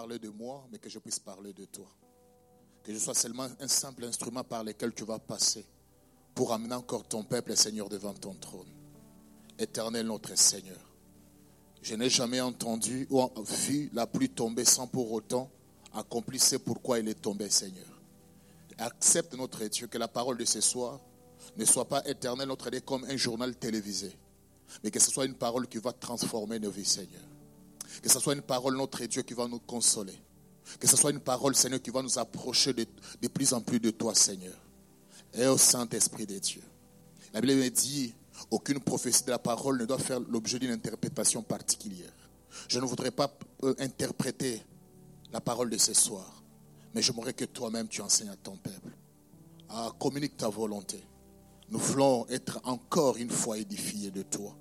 parler de moi, mais que je puisse parler de toi. Que je sois seulement un simple instrument par lequel tu vas passer pour amener encore ton peuple, Seigneur, devant ton trône. Éternel notre Seigneur. Je n'ai jamais entendu ou vu la pluie tomber sans pour autant accomplir ce pourquoi il est tombé, Seigneur. Accepte notre Dieu que la parole de ce soir ne soit pas éternelle, notre Dieu, comme un journal télévisé, mais que ce soit une parole qui va transformer nos vies, Seigneur. Que ce soit une parole, notre Dieu, qui va nous consoler. Que ce soit une parole, Seigneur, qui va nous approcher de, de plus en plus de toi, Seigneur. Et au Saint-Esprit de Dieu. La Bible dit, aucune prophétie de la parole ne doit faire l'objet d'une interprétation particulière. Je ne voudrais pas euh, interpréter la parole de ce soir, mais j'aimerais que toi-même tu enseignes à ton peuple. Ah, communique ta volonté. Nous voulons être encore une fois édifiés de toi.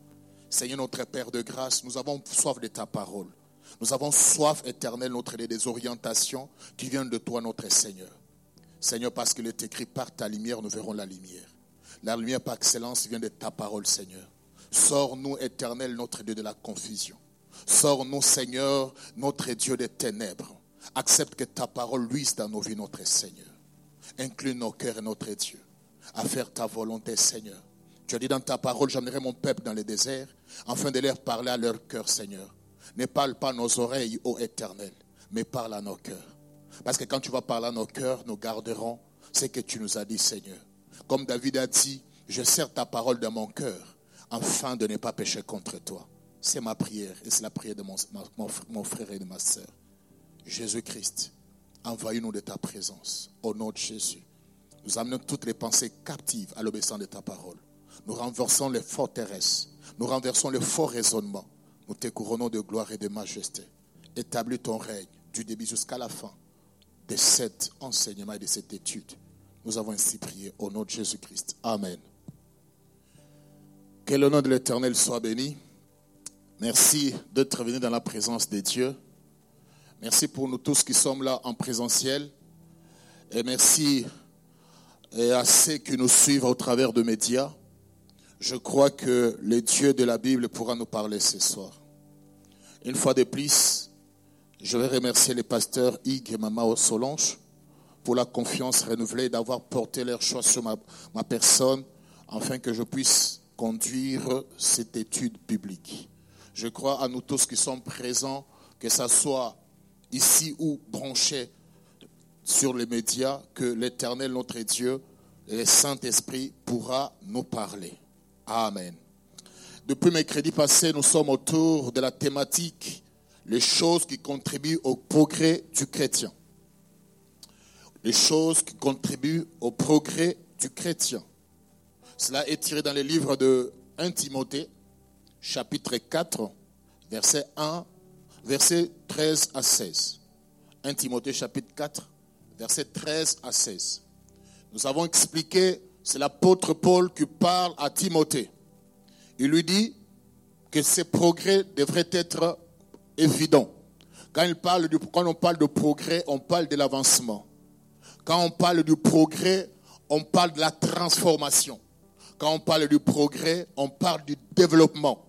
Seigneur notre Père de grâce, nous avons soif de ta parole. Nous avons soif éternelle, notre des orientations qui viennent de toi, notre Seigneur. Seigneur, parce qu'il est écrit par ta lumière, nous verrons la lumière. La lumière par excellence vient de ta parole, Seigneur. Sors-nous, éternel, notre Dieu de la confusion. Sors-nous, Seigneur, notre Dieu des ténèbres. Accepte que ta parole luise dans nos vies, notre Seigneur. Incline nos cœurs notre Dieu à faire ta volonté, Seigneur. Tu as dit dans ta parole, j'amènerai mon peuple dans le désert, afin de leur parler à leur cœur, Seigneur. Ne parle pas nos oreilles, ô Éternel, mais parle à nos cœurs. Parce que quand tu vas parler à nos cœurs, nous garderons ce que tu nous as dit, Seigneur. Comme David a dit, je sers ta parole dans mon cœur, afin de ne pas pécher contre toi. C'est ma prière et c'est la prière de mon, mon frère et de ma soeur. Jésus-Christ, envahis-nous de ta présence. Au nom de Jésus. Nous amenons toutes les pensées captives à l'obéissance de ta parole. Nous renversons les forteresses. Nous renversons les faux raisonnements. Nous te couronnons de gloire et de majesté. Établis ton règne du début jusqu'à la fin de cet enseignement et de cette étude. Nous avons ainsi prié au nom de Jésus-Christ. Amen. Que le nom de l'Éternel soit béni. Merci d'être venu dans la présence de Dieu. Merci pour nous tous qui sommes là en présentiel. Et merci à ceux qui nous suivent au travers de médias. Je crois que le Dieu de la Bible pourra nous parler ce soir. Une fois de plus, je vais remercier les pasteurs Hugues et Mama Solange pour la confiance renouvelée d'avoir porté leur choix sur ma, personne afin que je puisse conduire cette étude biblique. Je crois à nous tous qui sommes présents, que ce soit ici ou branché sur les médias, que l'Éternel, notre Dieu, le Saint-Esprit pourra nous parler. Amen. Depuis mercredi passé, nous sommes autour de la thématique les choses qui contribuent au progrès du chrétien. Les choses qui contribuent au progrès du chrétien. Cela est tiré dans les livres de 1 Timothée, chapitre 4, verset 1 versets 13 à 16. 1 Timothée chapitre 4, versets 13 à 16. Nous avons expliqué, c'est l'apôtre Paul qui parle à Timothée. Il lui dit que ses progrès devraient être évidents. Quand, il parle quand on parle de progrès, on parle de l'avancement. Quand on parle du progrès, on parle de la transformation. Quand on parle du progrès, on parle du développement.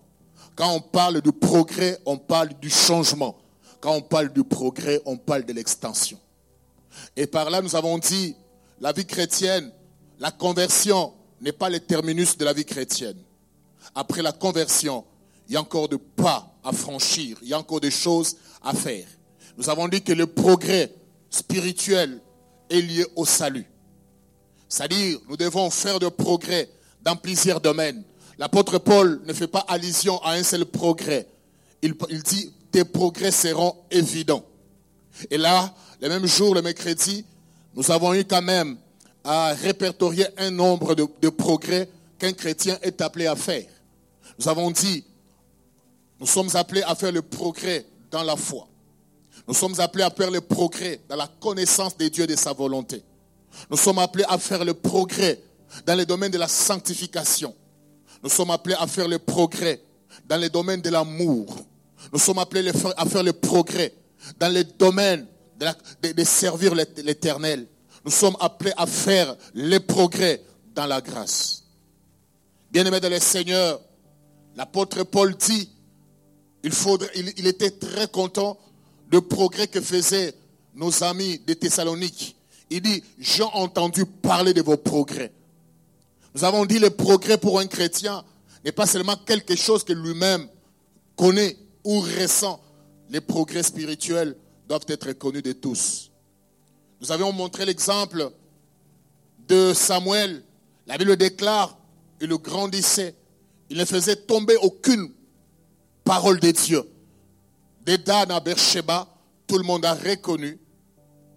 Quand on parle du progrès, on parle du changement. Quand on parle du progrès, on parle de l'extension. Et par là, nous avons dit, la vie chrétienne, la conversion n'est pas le terminus de la vie chrétienne. Après la conversion, il y a encore de pas à franchir, il y a encore des choses à faire. Nous avons dit que le progrès spirituel est lié au salut. C'est-à-dire, nous devons faire de progrès dans plusieurs domaines. L'apôtre Paul ne fait pas allusion à un seul progrès. Il, dit, tes progrès seront évidents. Et là, le même jour, le mercredi, nous avons eu quand même à répertorier un nombre de, progrès qu'un chrétien est appelé à faire. Nous avons dit, nous sommes appelés à faire le progrès dans la foi. Nous sommes appelés à faire le progrès dans la connaissance de Dieu et de sa volonté. Nous sommes appelés à faire le progrès dans le domaine de la sanctification. Nous sommes appelés à faire le progrès dans les domaines de l'amour. Nous sommes appelés à faire le progrès dans les domaines de, servir l'éternel. Nous sommes appelés à faire les progrès dans la grâce. Bien-aimés dans le Seigneur, l'apôtre Paul dit, il, était très content de progrès que faisaient nos amis de Thessalonique. Il dit, j'ai entendu parler de vos progrès. Nous avons dit le progrès pour un chrétien n'est pas seulement quelque chose que lui-même connaît ou ressent. Les progrès spirituels doivent être connus de tous. Nous avions montré l'exemple de Samuel. La Bible déclare, il grandissait. Il ne faisait tomber aucune parole de Dieu. De Dan à Beersheba, tout le monde a reconnu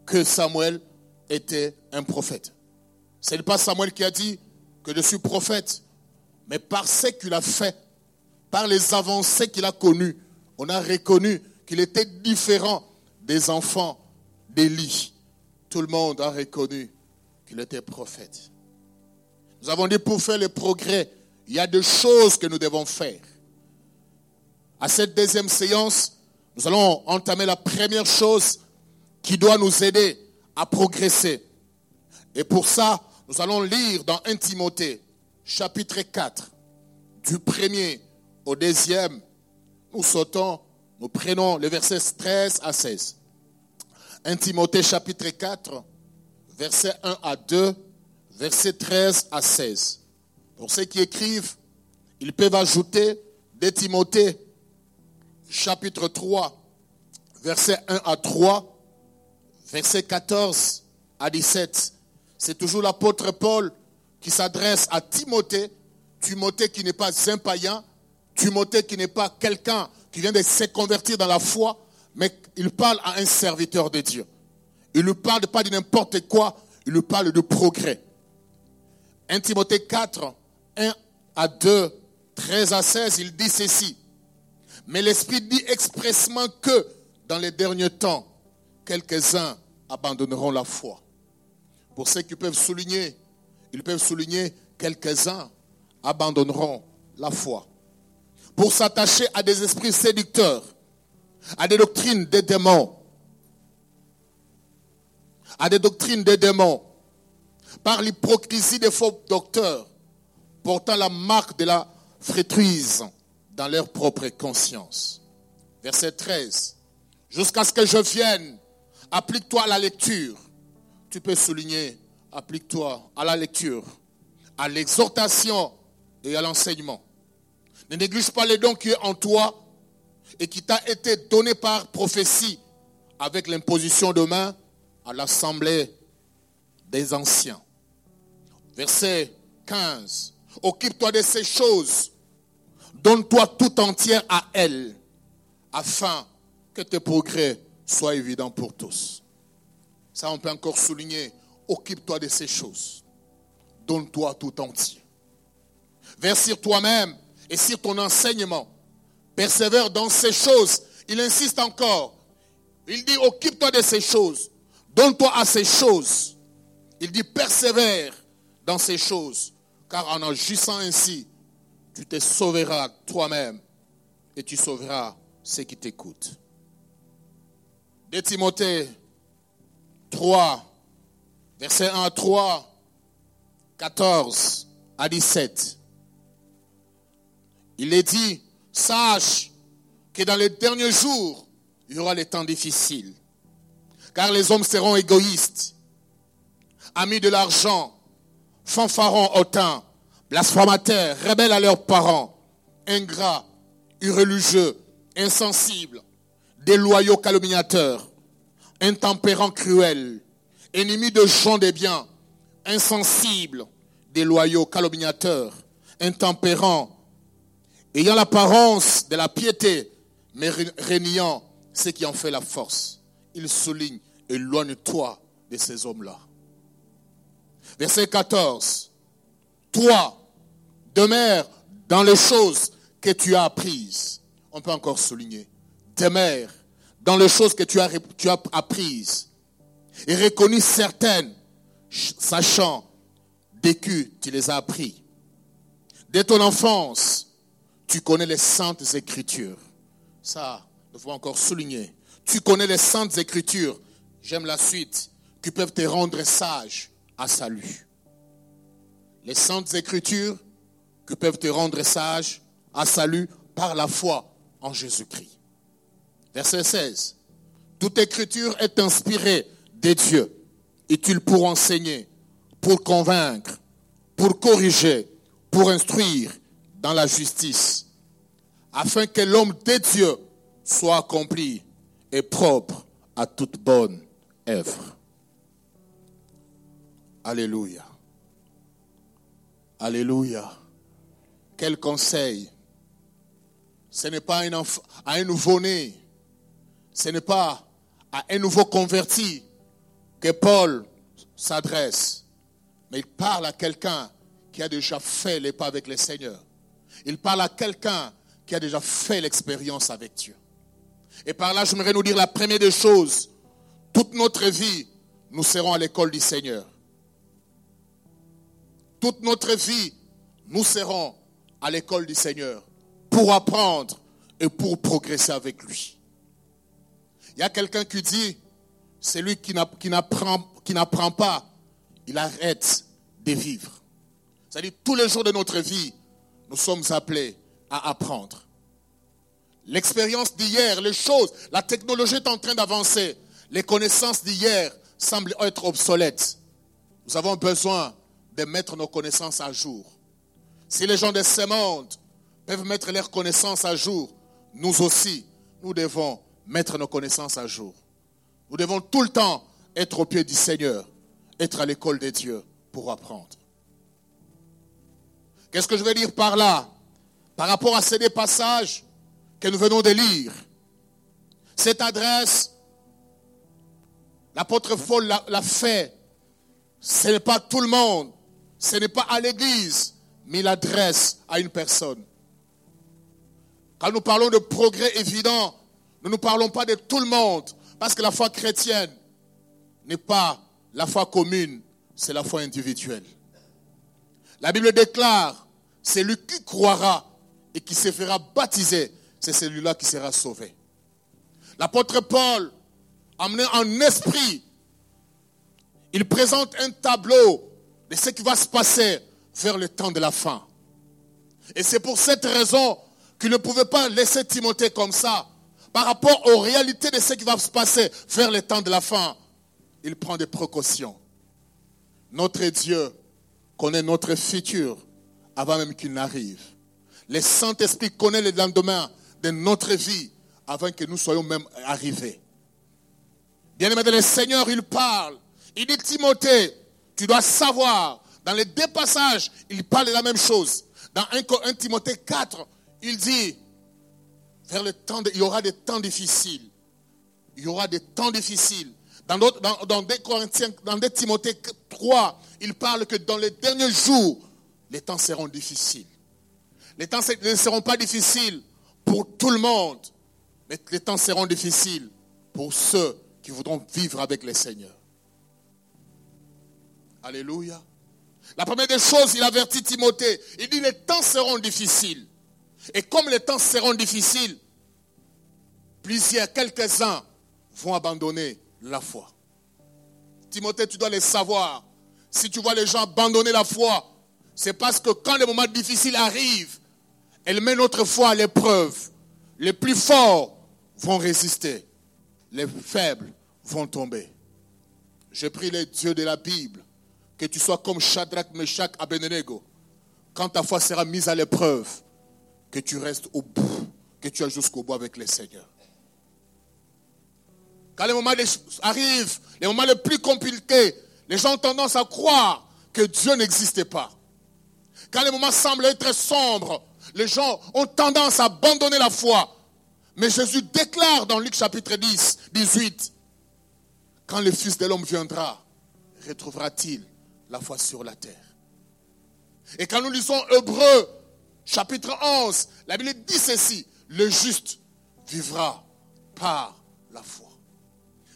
que Samuel était un prophète. Ce n'est pas Samuel qui a dit que je suis prophète, mais par ce qu'il a fait, par les avancées qu'il a connues, on a reconnu qu'il était différent des enfants d'Élie. Tout le monde a reconnu qu'il était prophète. Nous avons dit pour faire le progrès, il y a deux choses que nous devons faire. À cette deuxième séance, nous allons entamer la première chose qui doit nous aider à progresser. Et pour ça, nous allons lire dans 1 Timothée, chapitre 4, du premier au deuxième. Nous sautons, nous prenons les versets 13 à 16. 1 Timothée, chapitre 4, versets 1 à 2, versets 13 à 16. Pour ceux qui écrivent, ils peuvent ajouter 2 Timothée, chapitre 3, versets 1 à 3, versets 14 à 17. C'est toujours l'apôtre Paul qui s'adresse à Timothée, Timothée qui n'est pas un païen, Timothée qui n'est pas quelqu'un qui vient de se convertir dans la foi, mais il parle à un serviteur de Dieu. Il ne parle pas de n'importe quoi, il lui parle de progrès. 1 Timothée 4, 1 à 2, 13 à 16, il dit ceci. Mais l'Esprit dit expressement que dans les derniers temps, quelques-uns abandonneront la foi. Pour ceux qui peuvent souligner, ils peuvent souligner quelques-uns abandonneront la foi. Pour s'attacher à des esprits séducteurs, à des doctrines des démons, à des doctrines des démons, par l'hypocrisie des faux docteurs, portant la marque de la frétruise dans leur propre conscience. Verset 13. Jusqu'à ce que je vienne, applique-toi à la lecture. Tu peux souligner, applique-toi à la lecture, à l'exhortation et à l'enseignement. Ne néglige pas les dons qui est en toi et qui t'a été donné par prophétie avec l'imposition de main à l'assemblée des anciens. Verset 15. Occupe-toi de ces choses Donne-toi tout entière à elle, afin que tes progrès soient évidents pour tous. Ça, on peut encore souligner. Occupe-toi de ces choses. Donne-toi tout entier. Vers toi-même et sur ton enseignement. Persévère dans ces choses. Il insiste encore. Il dit, occupe-toi de ces choses. Donne-toi à ces choses. Il dit, persévère dans ces choses. Car en agissant ainsi, tu te sauveras toi-même et tu sauveras ceux qui t'écoutent. De Timothée 3, verset 1 à 3, 14 à 17. Il est dit, sache que dans les derniers jours, il y aura les temps difficiles. Car les hommes seront égoïstes, amis de l'argent, fanfarons temps blasphémateurs, rebelles à leurs parents, ingrats, irreligieux, insensibles, déloyaux calomniateurs, intempérants cruels, ennemis de gens des biens, insensibles, déloyaux calomniateurs, intempérants, ayant l'apparence de la piété, mais régnant ce qui en fait la force. Il souligne, éloigne-toi de ces hommes-là. Verset 14. Toi, Demeure dans les choses que tu as apprises. On peut encore souligner. Demeure dans les choses que tu as, tu apprises. Et reconnu certaines, sachant dès que tu les as appris. Dès ton enfance, tu connais les saintes écritures. Ça, il faut encore souligner. Tu connais les saintes écritures. J'aime la suite. Qui peuvent te rendre sage à salut. Les saintes écritures que peuvent te rendre sage à salut par la foi en Jésus-Christ. Verset 16. Toute écriture est inspirée des dieux, utile pour enseigner, pour convaincre, pour corriger, pour instruire dans la justice, afin que l'homme des dieux soit accompli et propre à toute bonne œuvre. Alléluia. Alléluia. Quel conseil. Ce n'est pas à un nouveau-né. Ce n'est pas à un nouveau converti que Paul s'adresse. Mais il parle à quelqu'un qui a déjà fait les pas avec le Seigneur. Il parle à quelqu'un qui a déjà fait l'expérience avec Dieu. Et par là, j'aimerais nous dire la première des choses. Toute notre vie, nous serons à l'école du Seigneur. Toute notre vie, nous serons à l'école du Seigneur pour apprendre et pour progresser avec lui. Il y a quelqu'un qui dit, celui qui n'apprend pas, il arrête de vivre. C'est-à-dire, tous les jours de notre vie, nous sommes appelés à apprendre. L'expérience d'hier, les choses, la technologie est en train d'avancer. Les connaissances d'hier semblent être obsolètes. Nous avons besoin de mettre nos connaissances à jour. Si les gens de ce monde peuvent mettre leurs connaissances à jour, nous aussi, nous devons mettre nos connaissances à jour. Nous devons tout le temps être au pied du Seigneur, être à l'école des dieux pour apprendre. Qu'est-ce que je veux dire par là? Par rapport à ces deux passages que nous venons de lire, cette adresse, l'apôtre Paul l'a fait. Ce n'est pas tout le monde, ce n'est pas à l'église, mais il adresse à une personne. Quand nous parlons de progrès évident, nous ne parlons pas de tout le monde, parce que la foi chrétienne n'est pas la foi commune, c'est la foi individuelle. La Bible déclare, c'est lui qui croira et qui se fera baptiser, c'est celui-là qui sera sauvé. L'apôtre Paul, amené en esprit, il présente un tableau de ce qui va se passer vers le temps de la fin. Et c'est pour cette raison qu'il ne pouvait pas laisser Timothée comme ça. Par rapport aux réalités de ce qui va se passer vers le temps de la fin, il prend des précautions. Notre Dieu connaît notre futur avant même qu'il n'arrive. Le Saint-Esprit connaît le lendemain de notre vie avant que nous soyons même arrivés. Bien aimé, le Seigneur, il parle. Il dit Timothée, tu dois savoir, dans les deux passages, il parle de la même chose. Dans 1, Timothée 4, il dit, vers le temps il y aura des temps difficiles. Il y aura des temps difficiles. Dans, dans, dans, 2 Corinthiens, dans 2 Timothée 3, il parle que dans les derniers jours, les temps seront difficiles. Les temps ne seront pas difficiles pour tout le monde, mais les temps seront difficiles pour ceux qui voudront vivre avec le Seigneur. Alléluia. La première des choses, il avertit Timothée. Il dit les temps seront difficiles. Et comme les temps seront difficiles, plusieurs, quelques-uns vont abandonner la foi. Timothée, tu dois le savoir. Si tu vois les gens abandonner la foi, c'est parce que quand les moments difficiles arrivent, elle met notre foi à l'épreuve. Les plus forts vont résister. Les faibles vont tomber. Je prie les dieux de la Bible que tu sois comme Shadrach, Meshach, Abednego. Quand ta foi sera mise à l'épreuve, que tu restes au bout, que tu ailles jusqu'au bout avec le Seigneur. Quand les moments arrivent, les moments les plus compliqués, les gens ont tendance à croire que Dieu n'existait pas. Quand les moments semblent être sombres, les gens ont tendance à abandonner la foi. Mais Jésus déclare dans Luc chapitre 10, 18, quand le Fils de l'homme viendra, retrouvera-t-il la foi sur la terre? Et quand nous lisons Hébreu chapitre 11, la Bible dit ceci, le juste vivra par la foi.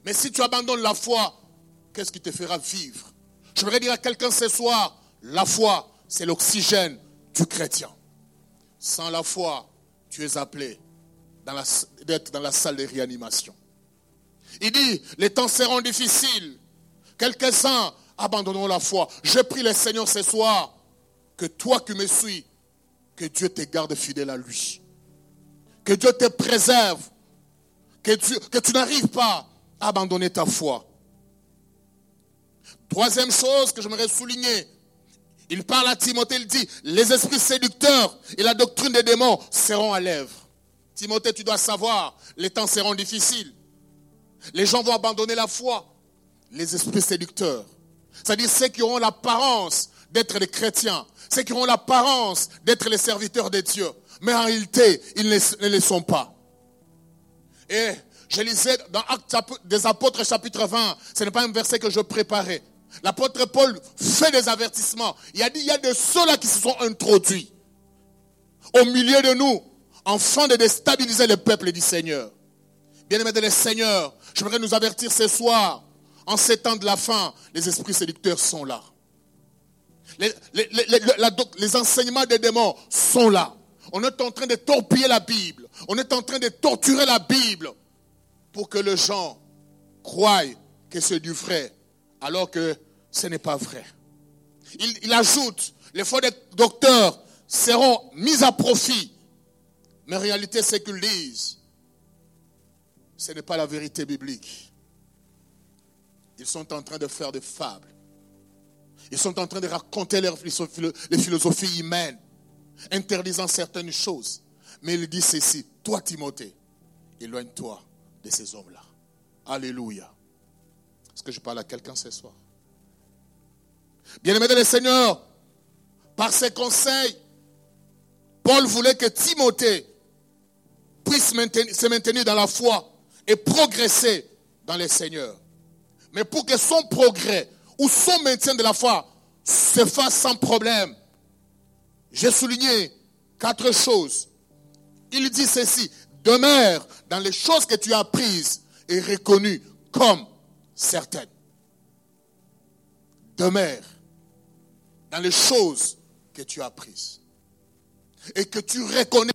Mais si tu abandonnes la foi, qu'est-ce qui te fera vivre? Je voudrais dire à quelqu'un ce soir, la foi, c'est l'oxygène du chrétien. Sans la foi, tu es appelé d'être dans la salle de réanimation. Il dit, les temps seront difficiles. Quelques-uns abandonneront la foi. Je prie le Seigneur ce soir que toi qui me suis, que Dieu te garde fidèle à lui. Que Dieu te préserve. Que, que tu n'arrives pas abandonner ta foi. Troisième chose que j'aimerais souligner, il parle à Timothée, il dit, les esprits séducteurs et la doctrine des démons seront à l'œuvre. Timothée, tu dois savoir, les temps seront difficiles. Les gens vont abandonner la foi. Les esprits séducteurs, c'est-à-dire ceux qui auront l'apparence d'être des chrétiens, ceux qui auront l'apparence d'être les serviteurs de Dieu, mais en réalité, ils ne le sont pas. Et je lisais dans Actes des Apôtres chapitre 20, ce n'est pas un verset que je préparais. L'apôtre Paul fait des avertissements. Il a dit, il y a de ceux-là qui se sont introduits au milieu de nous, afin de déstabiliser le peuple du Seigneur. Bien-aimés de le Seigneur, j'aimerais nous avertir ce soir, en ces temps de la fin, les esprits séducteurs sont là. Les, les enseignements des démons sont là. On est en train de torpiller la Bible. On est en train de torturer la Bible pour que les gens croient que c'est du vrai alors que ce n'est pas vrai. Il, ajoute, les faux docteurs seront mis à profit. Mais en réalité, ce qu'ils disent, ce n'est pas la vérité biblique. Ils sont en train de faire des fables. Ils sont en train de raconter les philosophies humaines, interdisant certaines choses. Mais il dit ceci, toi Timothée, éloigne-toi de ces hommes-là. Alléluia. Je parle à quelqu'un ce soir Bien-aimé de le Seigneur, par ses conseils, Paul voulait que Timothée puisse se maintenir dans la foi et progresser dans le Seigneur. Mais pour que son progrès ou son maintien de la foi se fasse sans problème, j'ai souligné quatre choses. Il dit ceci, demeure dans les choses que tu as prises et reconnues comme certaines. Demeure dans les choses que tu as prises et que tu reconnais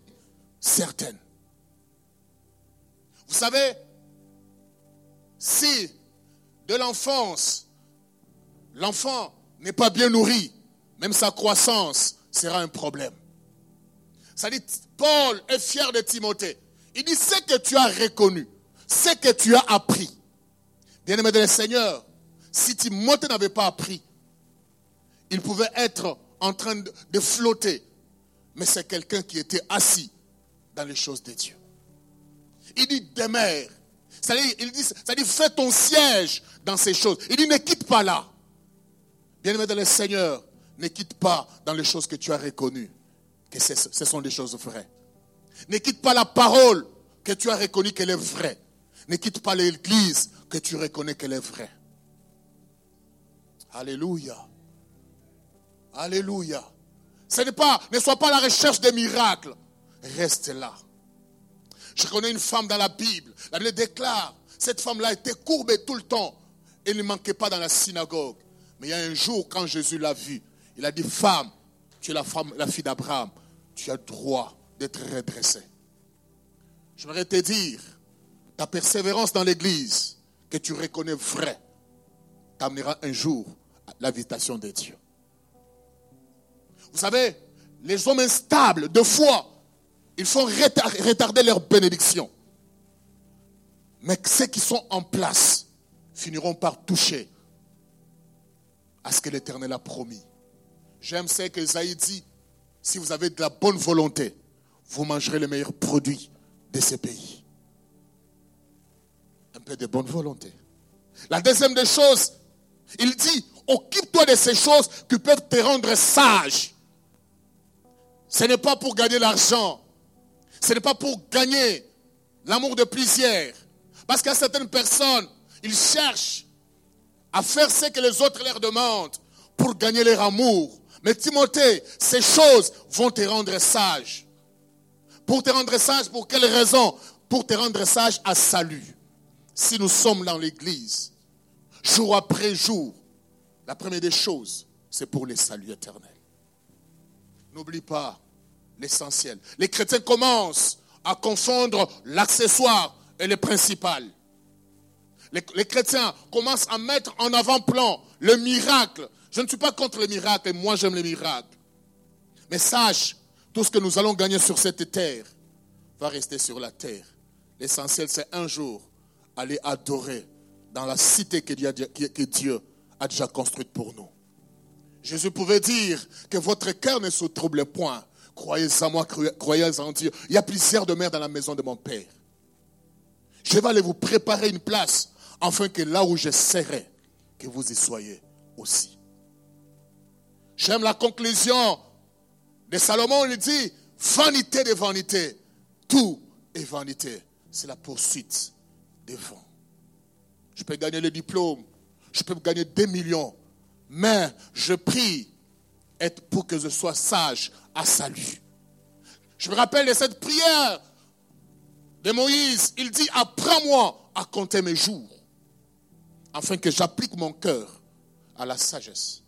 certaines. Vous savez, si de l'enfance, l'enfant n'est pas bien nourri, même sa croissance sera un problème. Ça dit, Paul est fier de Timothée. Il dit, ce que tu as reconnu, ce que tu as appris, Bien-aimé de le Seigneur, si Timothée n'avait pas appris, il pouvait être en train de, flotter. Mais c'est quelqu'un qui était assis dans les choses de Dieu. Il dit demeure. Ça dit, ça dit fais ton siège dans ces choses. Il dit ne quitte pas là. Bien-aimé de le Seigneur, ne quitte pas dans les choses que tu as reconnues, que ce sont des choses vraies. Ne quitte pas la parole que tu as reconnue qu'elle est vraie. Ne quitte pas l'église que tu reconnais qu'elle est vraie. Alléluia. Alléluia. Ce n'est pas, ne sois pas à la recherche des miracles. Reste là. Je connais une femme dans la Bible. La Bible déclare, cette femme-là était courbée tout le temps. Elle ne manquait pas dans la synagogue. Mais il y a un jour, quand Jésus l'a vue, il a dit, femme, tu es la, femme, la fille d'Abraham. Tu as droit d'être redressée. J'aimerais te dire, persévérance dans l'église, que tu reconnais vrai, t'amènera un jour à l'invitation de Dieu. Vous savez, les hommes instables de foi, ils font retarder leur bénédiction. Mais ceux qui sont en place finiront par toucher à ce que l'Éternel a promis. J'aime ce que Isaïe dit. Si vous avez de la bonne volonté, vous mangerez les meilleurs produits de ces pays de bonne volonté. La deuxième des choses, il dit, occupe-toi de ces choses qui peuvent te rendre sage. Ce n'est pas pour gagner l'argent. Ce n'est pas pour gagner l'amour de plusieurs. Parce qu'à certaines personnes, ils cherchent à faire ce que les autres leur demandent pour gagner leur amour. Mais Timothée, ces choses vont te rendre sage. Pour te rendre sage, pour quelle raison? Pour te rendre sage à salut si nous sommes dans l'église, jour après jour, la première des choses, c'est pour les saluts éternels. N'oublie pas l'essentiel. Les chrétiens commencent à confondre l'accessoire et le principal. Les, les, chrétiens commencent à mettre en avant-plan le miracle. Je ne suis pas contre le miracle, et moi j'aime les miracles. Mais sache, tout ce que nous allons gagner sur cette terre va rester sur la terre. L'essentiel, c'est un jour aller adorer dans la cité que Dieu a déjà construite pour nous. Jésus pouvait dire que votre cœur ne se trouble point. Croyez en moi, croyez en Dieu. Il y a plusieurs demeures dans la maison de mon Père. Je vais aller vous préparer une place, afin que là où je serai, que vous y soyez aussi. J'aime la conclusion de Salomon, il dit, vanité de vanité, tout est vanité. C'est la poursuite des vents. Je peux gagner le diplôme, je peux gagner des millions, mais je prie pour que je sois sage à salut. Je me rappelle de cette prière de Moïse. Il dit, apprends-moi à compter mes jours, afin que j'applique mon cœur à la sagesse.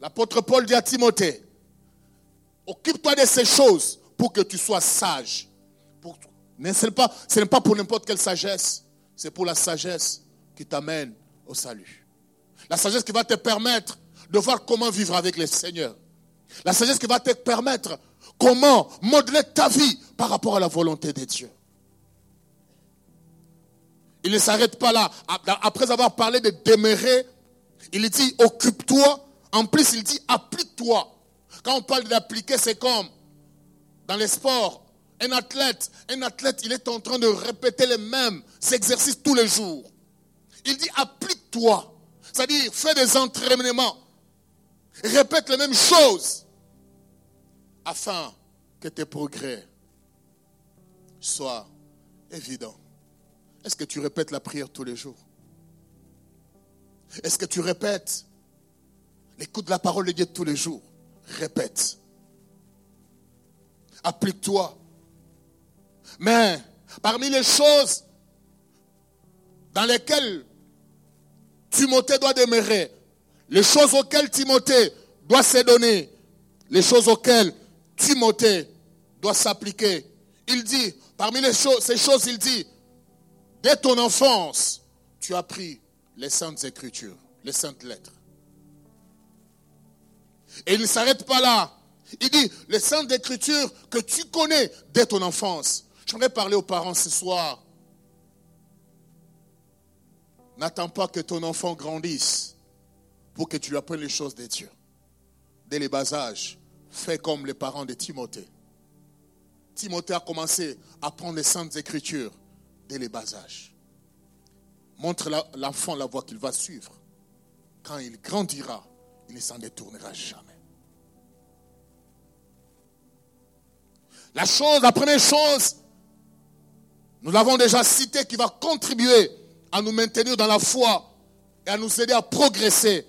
L'apôtre Paul dit à Timothée, occupe-toi de ces choses pour que tu sois sage. Ce n'est pas, pas pour n'importe quelle sagesse, c'est pour la sagesse qui t'amène au salut. La sagesse qui va te permettre de voir comment vivre avec le Seigneur. La sagesse qui va te permettre comment modeler ta vie par rapport à la volonté de Dieu. Il ne s'arrête pas là. Après avoir parlé de demeurer, il dit occupe-toi. En plus, il dit applique-toi. Quand on parle d'appliquer, c'est comme dans les sports. Un athlète, un athlète, il est en train de répéter les mêmes exercices tous les jours. Il dit applique-toi. C'est-à-dire, fais des entraînements. Répète les mêmes choses afin que tes progrès soient évidents. Est-ce que tu répètes la prière tous les jours? Est-ce que tu répètes l'écoute de la parole de Dieu tous les jours? Répète. Applique-toi. Mais parmi les choses dans lesquelles Timothée doit demeurer, les choses auxquelles Timothée doit se donner, les choses auxquelles Timothée doit s'appliquer. Il dit, parmi les ces choses, il dit, dès ton enfance, tu as pris les saintes écritures, les saintes lettres. Et il ne s'arrête pas là. Il dit, les saintes écritures que tu connais dès ton enfance. J'aimerais parler aux parents ce soir. N'attends pas que ton enfant grandisse pour que tu lui apprennes les choses de Dieu. Dès les bas âges, fais comme les parents de Timothée. Timothée a commencé à apprendre les saintes écritures dès les bas âges. Montre l'enfant la voie qu'il va suivre. Quand il grandira, il ne s'en détournera jamais. La chose, la première chose, nous l'avons déjà cité, qui va contribuer à nous maintenir dans la foi et à nous aider à progresser,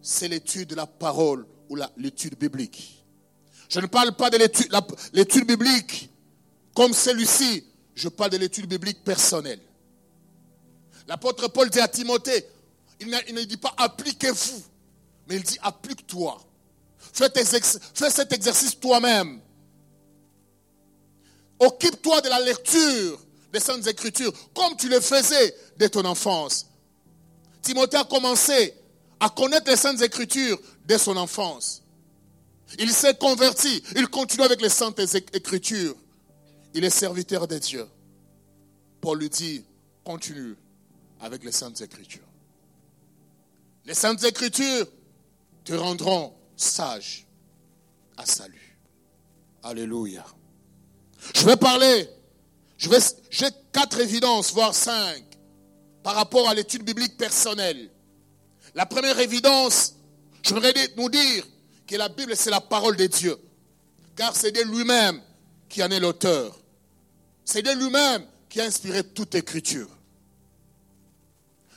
c'est l'étude de la parole ou l'étude biblique. Je ne parle pas de l'étude biblique comme celui-ci, je parle de l'étude biblique personnelle. L'apôtre Paul dit à Timothée, il, ne dit pas appliquez-vous, mais il dit applique-toi. Fais, cet exercice toi-même. Occupe-toi de la lecture des Saintes Écritures comme tu le faisais dès ton enfance. Timothée a commencé à connaître les Saintes Écritures dès son enfance. Il s'est converti, il continue avec les Saintes Écritures. Il est serviteur de Dieu. Paul lui dit, continue avec les Saintes Écritures. Les Saintes Écritures te rendront sage à salut. Alléluia. Je vais parler, j'ai quatre évidences, voire cinq, par rapport à l'étude biblique personnelle. La première évidence, je voudrais nous dire que la Bible, c'est la parole de Dieu. Car c'est de lui-même qui en est l'auteur. C'est de lui-même qui a inspiré toute écriture.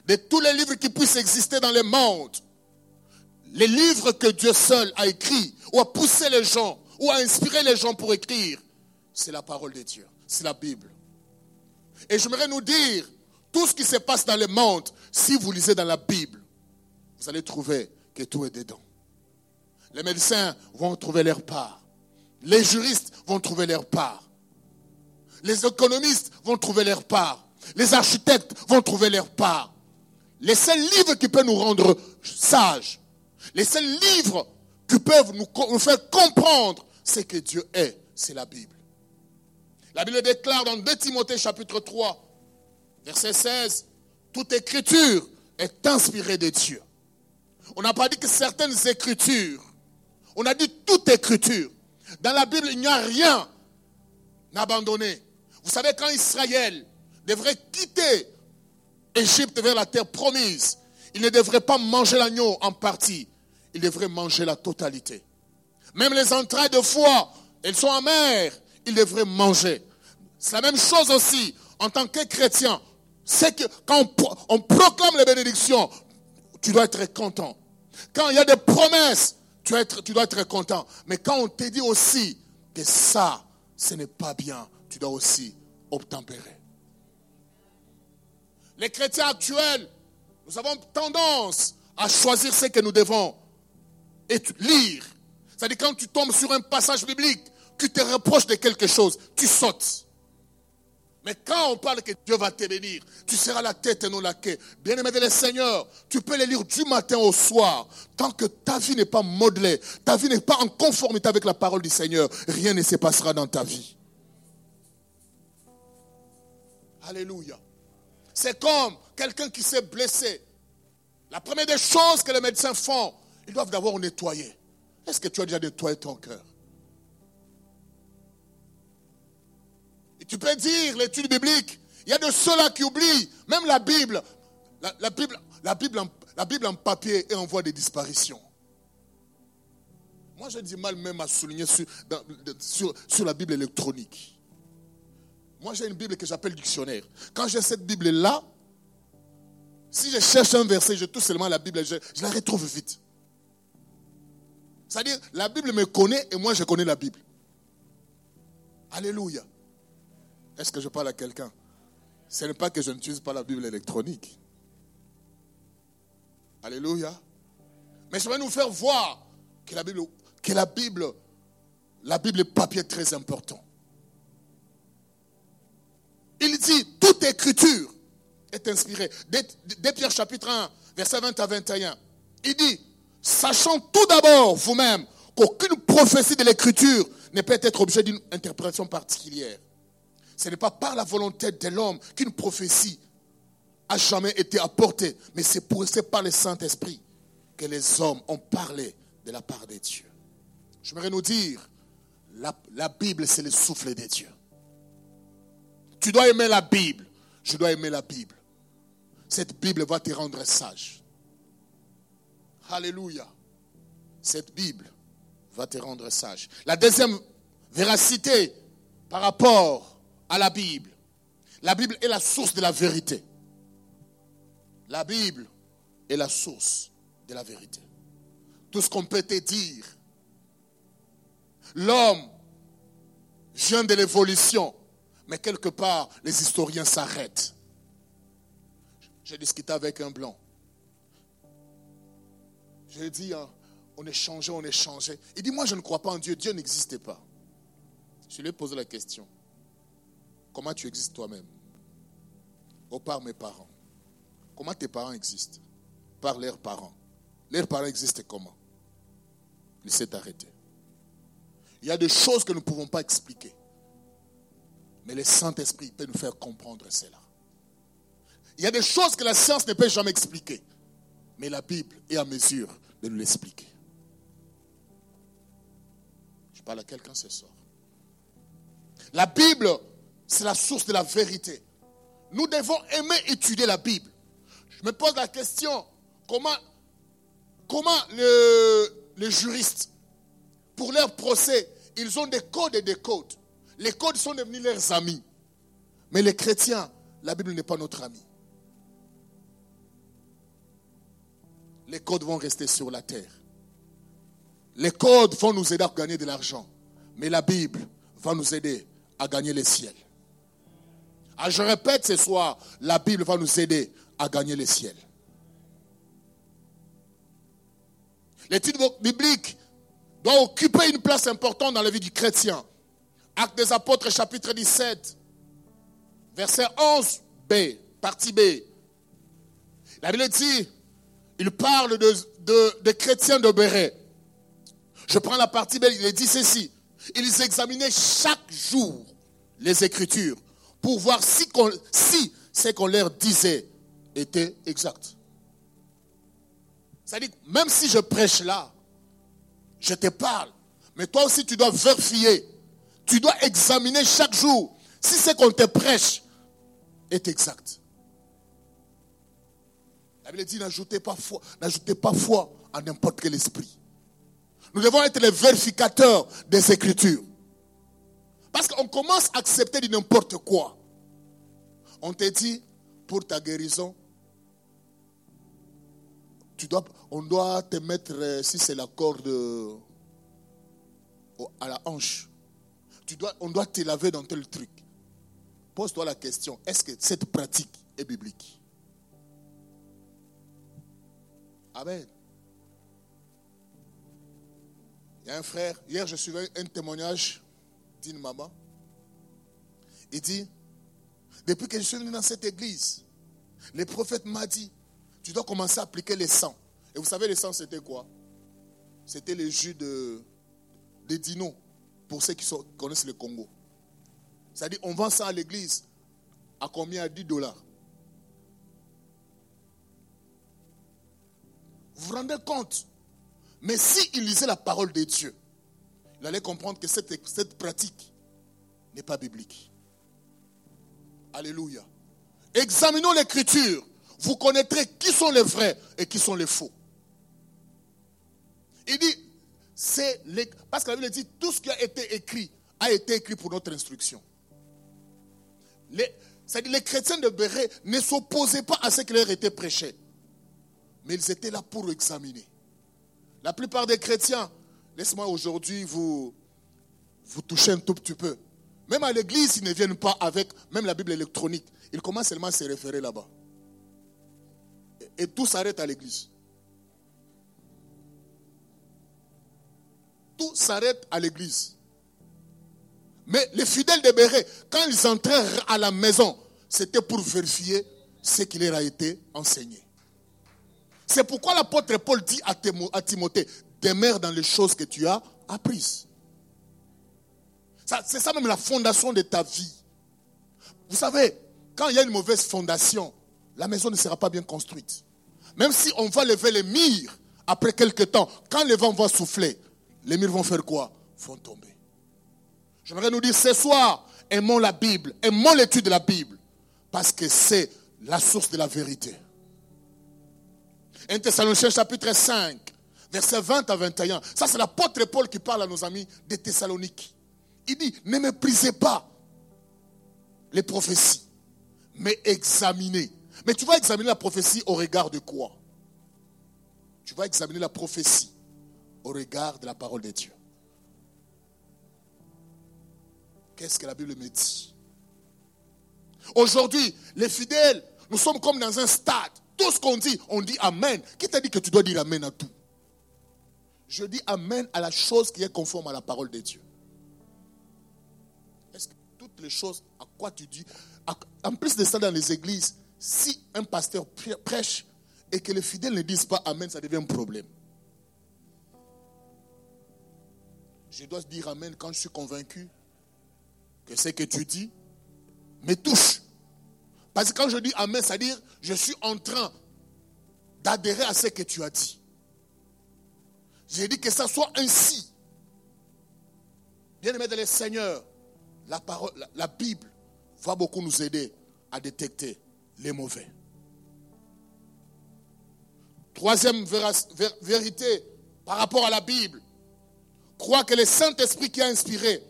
De tous les livres qui puissent exister dans le monde, les livres que Dieu seul a écrits, ou a poussé les gens, ou a inspiré les gens pour écrire, c'est la parole de Dieu, c'est la Bible. Et j'aimerais nous dire, tout ce qui se passe dans le monde, si vous lisez dans la Bible, vous allez trouver que tout est dedans. Les médecins vont trouver leur part. Les juristes vont trouver leur part. Les économistes vont trouver leur part. Les architectes vont trouver leur part. Les seuls livres qui peuvent nous rendre sages, les seuls livres qui peuvent nous faire comprendre ce que Dieu est, c'est la Bible. La Bible déclare dans 2 Timothée chapitre 3, Verset 16, toute écriture est inspirée de Dieu. On n'a pas dit que certaines écritures, on a dit toute écriture. Dans la Bible, il n'y a rien abandonné. Vous savez, quand Israël devrait quitter Égypte vers la terre promise, il ne devrait pas manger l'agneau en partie, il devrait manger la totalité. Même les entrailles de foie, elles sont amères, il devrait manger. C'est la même chose aussi en tant que chrétien. C'est que quand on, proclame les bénédictions, tu dois être content. Quand il y a des promesses, tu dois être, tu dois être content. Mais quand on te dit aussi que ça, ce n'est pas bien, tu dois aussi obtempérer. Les chrétiens actuels, nous avons tendance à choisir ce que nous devons lire. C'est-à-dire quand tu tombes sur un passage biblique, tu te reproches de quelque chose, tu sautes. Mais quand on parle que Dieu va te bénir, tu seras la tête et non la queue. Bien-aimé de le Seigneur, tu peux les lire du matin au soir. Tant que ta vie n'est pas modelée, ta vie n'est pas en conformité avec la parole du Seigneur, rien ne se passera dans ta vie. Alléluia. C'est comme quelqu'un qui s'est blessé. La première des choses que les médecins font, ils doivent d'abord nettoyer. Est-ce que tu as déjà nettoyé ton cœur? Tu peux dire l'étude biblique. Il y a de ceux-là qui oublient même la Bible. La, Bible, la, Bible en, papier et en voie de disparition. Moi, j'ai du mal même à souligner sur, sur, la Bible électronique. Moi, j'ai une Bible que j'appelle dictionnaire. Quand j'ai cette Bible-là, si je cherche un verset, je touche seulement la Bible, je la retrouve vite. C'est-à-dire, la Bible me connaît et moi, je connais la Bible. Alléluia. Est-ce que je parle à quelqu'un? Ce n'est pas que je n'utilise pas la Bible électronique. Alléluia. Mais je vais nous faire voir que la Bible, que la Bible, la Bible papier très important. Il dit, toute écriture est inspirée. Dès, Pierre chapitre 1, verset 20 à 21. Il dit, sachant tout d'abord vous-même qu'aucune prophétie de l'écriture ne peut être objet d'une interprétation particulière. Ce n'est pas par la volonté de l'homme qu'une prophétie a jamais été apportée, mais c'est par le Saint-Esprit que les hommes ont parlé de la part de Dieu. J'aimerais nous dire, la, Bible, c'est le souffle de Dieu. Tu dois aimer la Bible. Je dois aimer la Bible. Cette Bible va te rendre sage. Alléluia. Cette Bible va te rendre sage. La deuxième véracité par rapport à la Bible. La Bible est la source de la vérité. La Bible est la source de la vérité. Tout ce qu'on peut te dire. L'homme vient de l'évolution. Mais quelque part, les historiens s'arrêtent. J'ai discuté avec un blanc. J'ai dit, hein, on échangeait, on échangeait. Il dit, moi je ne crois pas en Dieu, Dieu n'existait pas. Je lui ai posé la question. Comment tu existes toi-même? Ou par mes parents Comment tes parents existent? Par leurs parents. Leurs parents existent comment? Il s'est arrêté. Il y a des choses que nous ne pouvons pas expliquer. Mais le Saint-Esprit peut nous faire comprendre cela. Il y a des choses que la science ne peut jamais expliquer. Mais la Bible est à mesure de nous l'expliquer. Je parle à quelqu'un ce soir. La Bible, c'est la source de la vérité. Nous devons aimer étudier la Bible. Je me pose la question, comment, les juristes, pour leur procès, ils ont des codes et des codes. Les codes sont devenus leurs amis. Mais les chrétiens, la Bible n'est pas notre ami. Les codes vont rester sur la terre. Les codes vont nous aider à gagner de l'argent. Mais la Bible va nous aider à gagner le ciel. Ah, je répète ce soir, la Bible va nous aider à gagner le ciel. L'étude biblique doit occuper une place importante dans la vie du chrétien. Acte des apôtres, chapitre 17, verset 11, B, partie B. La Bible dit, il parle de, chrétiens de Béret. Je prends la partie B, il dit ceci. Ils examinaient chaque jour les Écritures pour voir si, ce qu'on leur disait était exact. C'est-à-dire, même si je prêche là, je te parle, mais toi aussi tu dois vérifier, tu dois examiner chaque jour si ce qu'on te prêche est exact. La Bible dit n'ajoutez pas foi, n'ajoutez pas foi à n'importe quel esprit. Nous devons être les vérificateurs des Écritures. Parce qu'on commence à accepter de n'importe quoi. On te dit, pour ta guérison, tu dois, on doit te mettre, euh, si c'est la corde à la hanche, tu dois, on doit te laver dans tel truc. Pose-toi la question, est-ce que cette pratique est biblique? Amen. Il y a un frère, hier je suivais un témoignage d'une maman. Il dit, depuis que je suis venu dans cette église, le prophète m'a dit, tu dois commencer à appliquer les sangs. Et vous savez, les sangs, c'était quoi? C'était le jus de, de dino, pour ceux qui, connaissent le Congo. C'est-à-dire, on vend ça à l'église à combien? À 10 dollars. Vous vous rendez compte? Mais s'il lisait la parole de Dieu, il allait comprendre que cette, cette pratique n'est pas biblique. Alléluia. Examinons l'écriture. Vous connaîtrez qui sont les vrais et qui sont les faux. Il dit, c'est les, parce que la Bible dit, tout ce qui a été écrit a été écrit pour notre instruction. Les, c'est-à-dire les chrétiens de Béret ne s'opposaient pas à ce qui leur était prêché. Mais ils étaient là pour examiner. La plupart des chrétiens, laisse-moi aujourd'hui vous, toucher un tout petit peu. Même à l'église, ils ne viennent pas avec même la Bible électronique. Ils commencent seulement à se référer là-bas. Et, tout s'arrête à l'église. Tout s'arrête à l'église. Mais les fidèles de Béret, quand ils entrèrent à la maison, c'était pour vérifier ce qui leur a été enseigné. C'est pourquoi l'apôtre Paul dit à Timothée, demeure dans les choses que tu as apprises. C'est ça même la fondation de ta vie. Vous savez, quand il y a une mauvaise fondation, la maison ne sera pas bien construite. Même si on va lever les murs, après quelques temps, quand le vent va souffler, les murs vont faire quoi? Vont tomber. J'aimerais nous dire ce soir, aimons la Bible, aimons l'étude de la Bible, parce que c'est la source de la vérité. 1 Thessaloniciens chapitre 5, versets 20 à 21. Ça, c'est l'apôtre Paul qui parle à nos amis de Thessalonique. Il dit, ne méprisez pas les prophéties, mais examinez. Mais tu vas examiner la prophétie au regard de quoi? Tu vas examiner la prophétie au regard de la parole de Dieu. Qu'est-ce que la Bible me dit? Aujourd'hui, les fidèles, nous sommes comme dans un stade tout ce qu'on dit, on dit Amen. Qui t'a dit que tu dois dire Amen à tout? Je dis Amen à la chose qui est conforme à la parole de Dieu. Est-ce que toutes les choses à quoi tu dis, en plus de ça dans les églises, si un pasteur prêche et que les fidèles ne disent pas Amen, ça devient un problème. Je dois dire Amen quand je suis convaincu que ce que tu dis me touche. Parce que quand je dis Amen, c'est-à-dire je suis en train d'adhérer à ce que tu as dit. J'ai dit que ça soit ainsi. Bien aimé de les seigneurs, la, la, Bible va beaucoup nous aider à détecter les mauvais. Troisième vérité par rapport à la Bible, crois que le Saint-Esprit qui a inspiré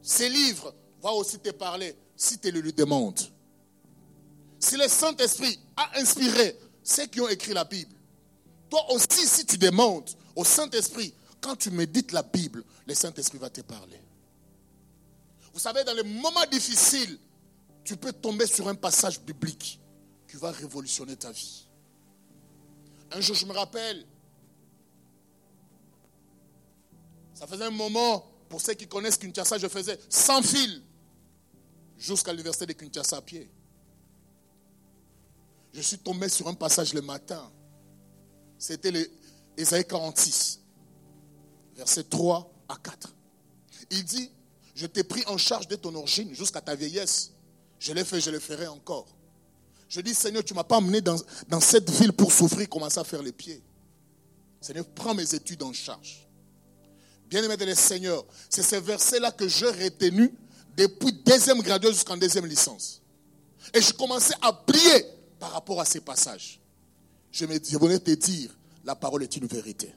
ces livres va aussi te parler si tu le demandes. Si le Saint-Esprit a inspiré ceux qui ont écrit la Bible, toi aussi, si tu demandes au Saint-Esprit, quand tu médites la Bible, le Saint-Esprit va te parler. Vous savez, dans les moments difficiles, tu peux tomber sur un passage biblique qui va révolutionner ta vie. Un jour, je me rappelle, ça faisait un moment, pour ceux qui connaissent Kinshasa, je faisais sans fil jusqu'à l'université de Kinshasa à pied je suis tombé sur un passage le matin. C'était Ésaïe 46, versets 3 à 4. Il dit, je t'ai pris en charge de ton origine jusqu'à ta vieillesse. Je l'ai fait, je le ferai encore. Je dis, Seigneur, tu ne m'as pas amené dans, dans cette ville pour souffrir, commencer à faire les pieds. Seigneur, prends mes études en charge. Bien-aimé de le Seigneur, c'est ce verset-là que j'ai retenu depuis deuxième graduat jusqu'en deuxième licence. Et je commençais à prier par rapport à ces passages. Je, me, je voulais te dire, la parole est une vérité.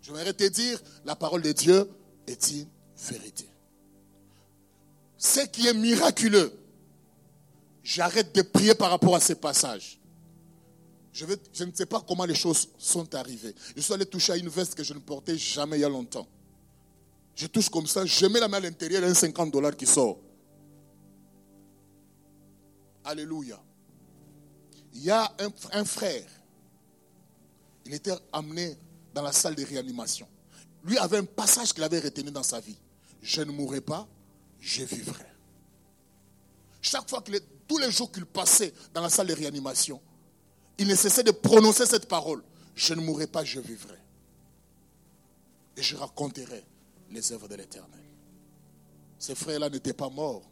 Je voudrais te dire, la parole de Dieu est une vérité. Ce qui est miraculeux, j'arrête de prier par rapport à ces passages. Je, je, ne sais pas comment les choses sont arrivées. Je suis allé toucher à une veste que je ne portais jamais il y a longtemps. Je touche comme ça, je mets la main à l'intérieur, il y a un 50 dollars qui sort. Alléluia. Il y a un frère. Il était amené dans la salle de réanimation. Lui avait un passage qu'il avait retenu dans sa vie. Je ne mourrai pas, je vivrai. Chaque fois qu'il tous les jours qu'il passait dans la salle de réanimation, il ne cessait de prononcer cette parole. Je ne mourrai pas, je vivrai. Et je raconterai les œuvres de l'Éternel. Ces frères-là n'étaient pas morts.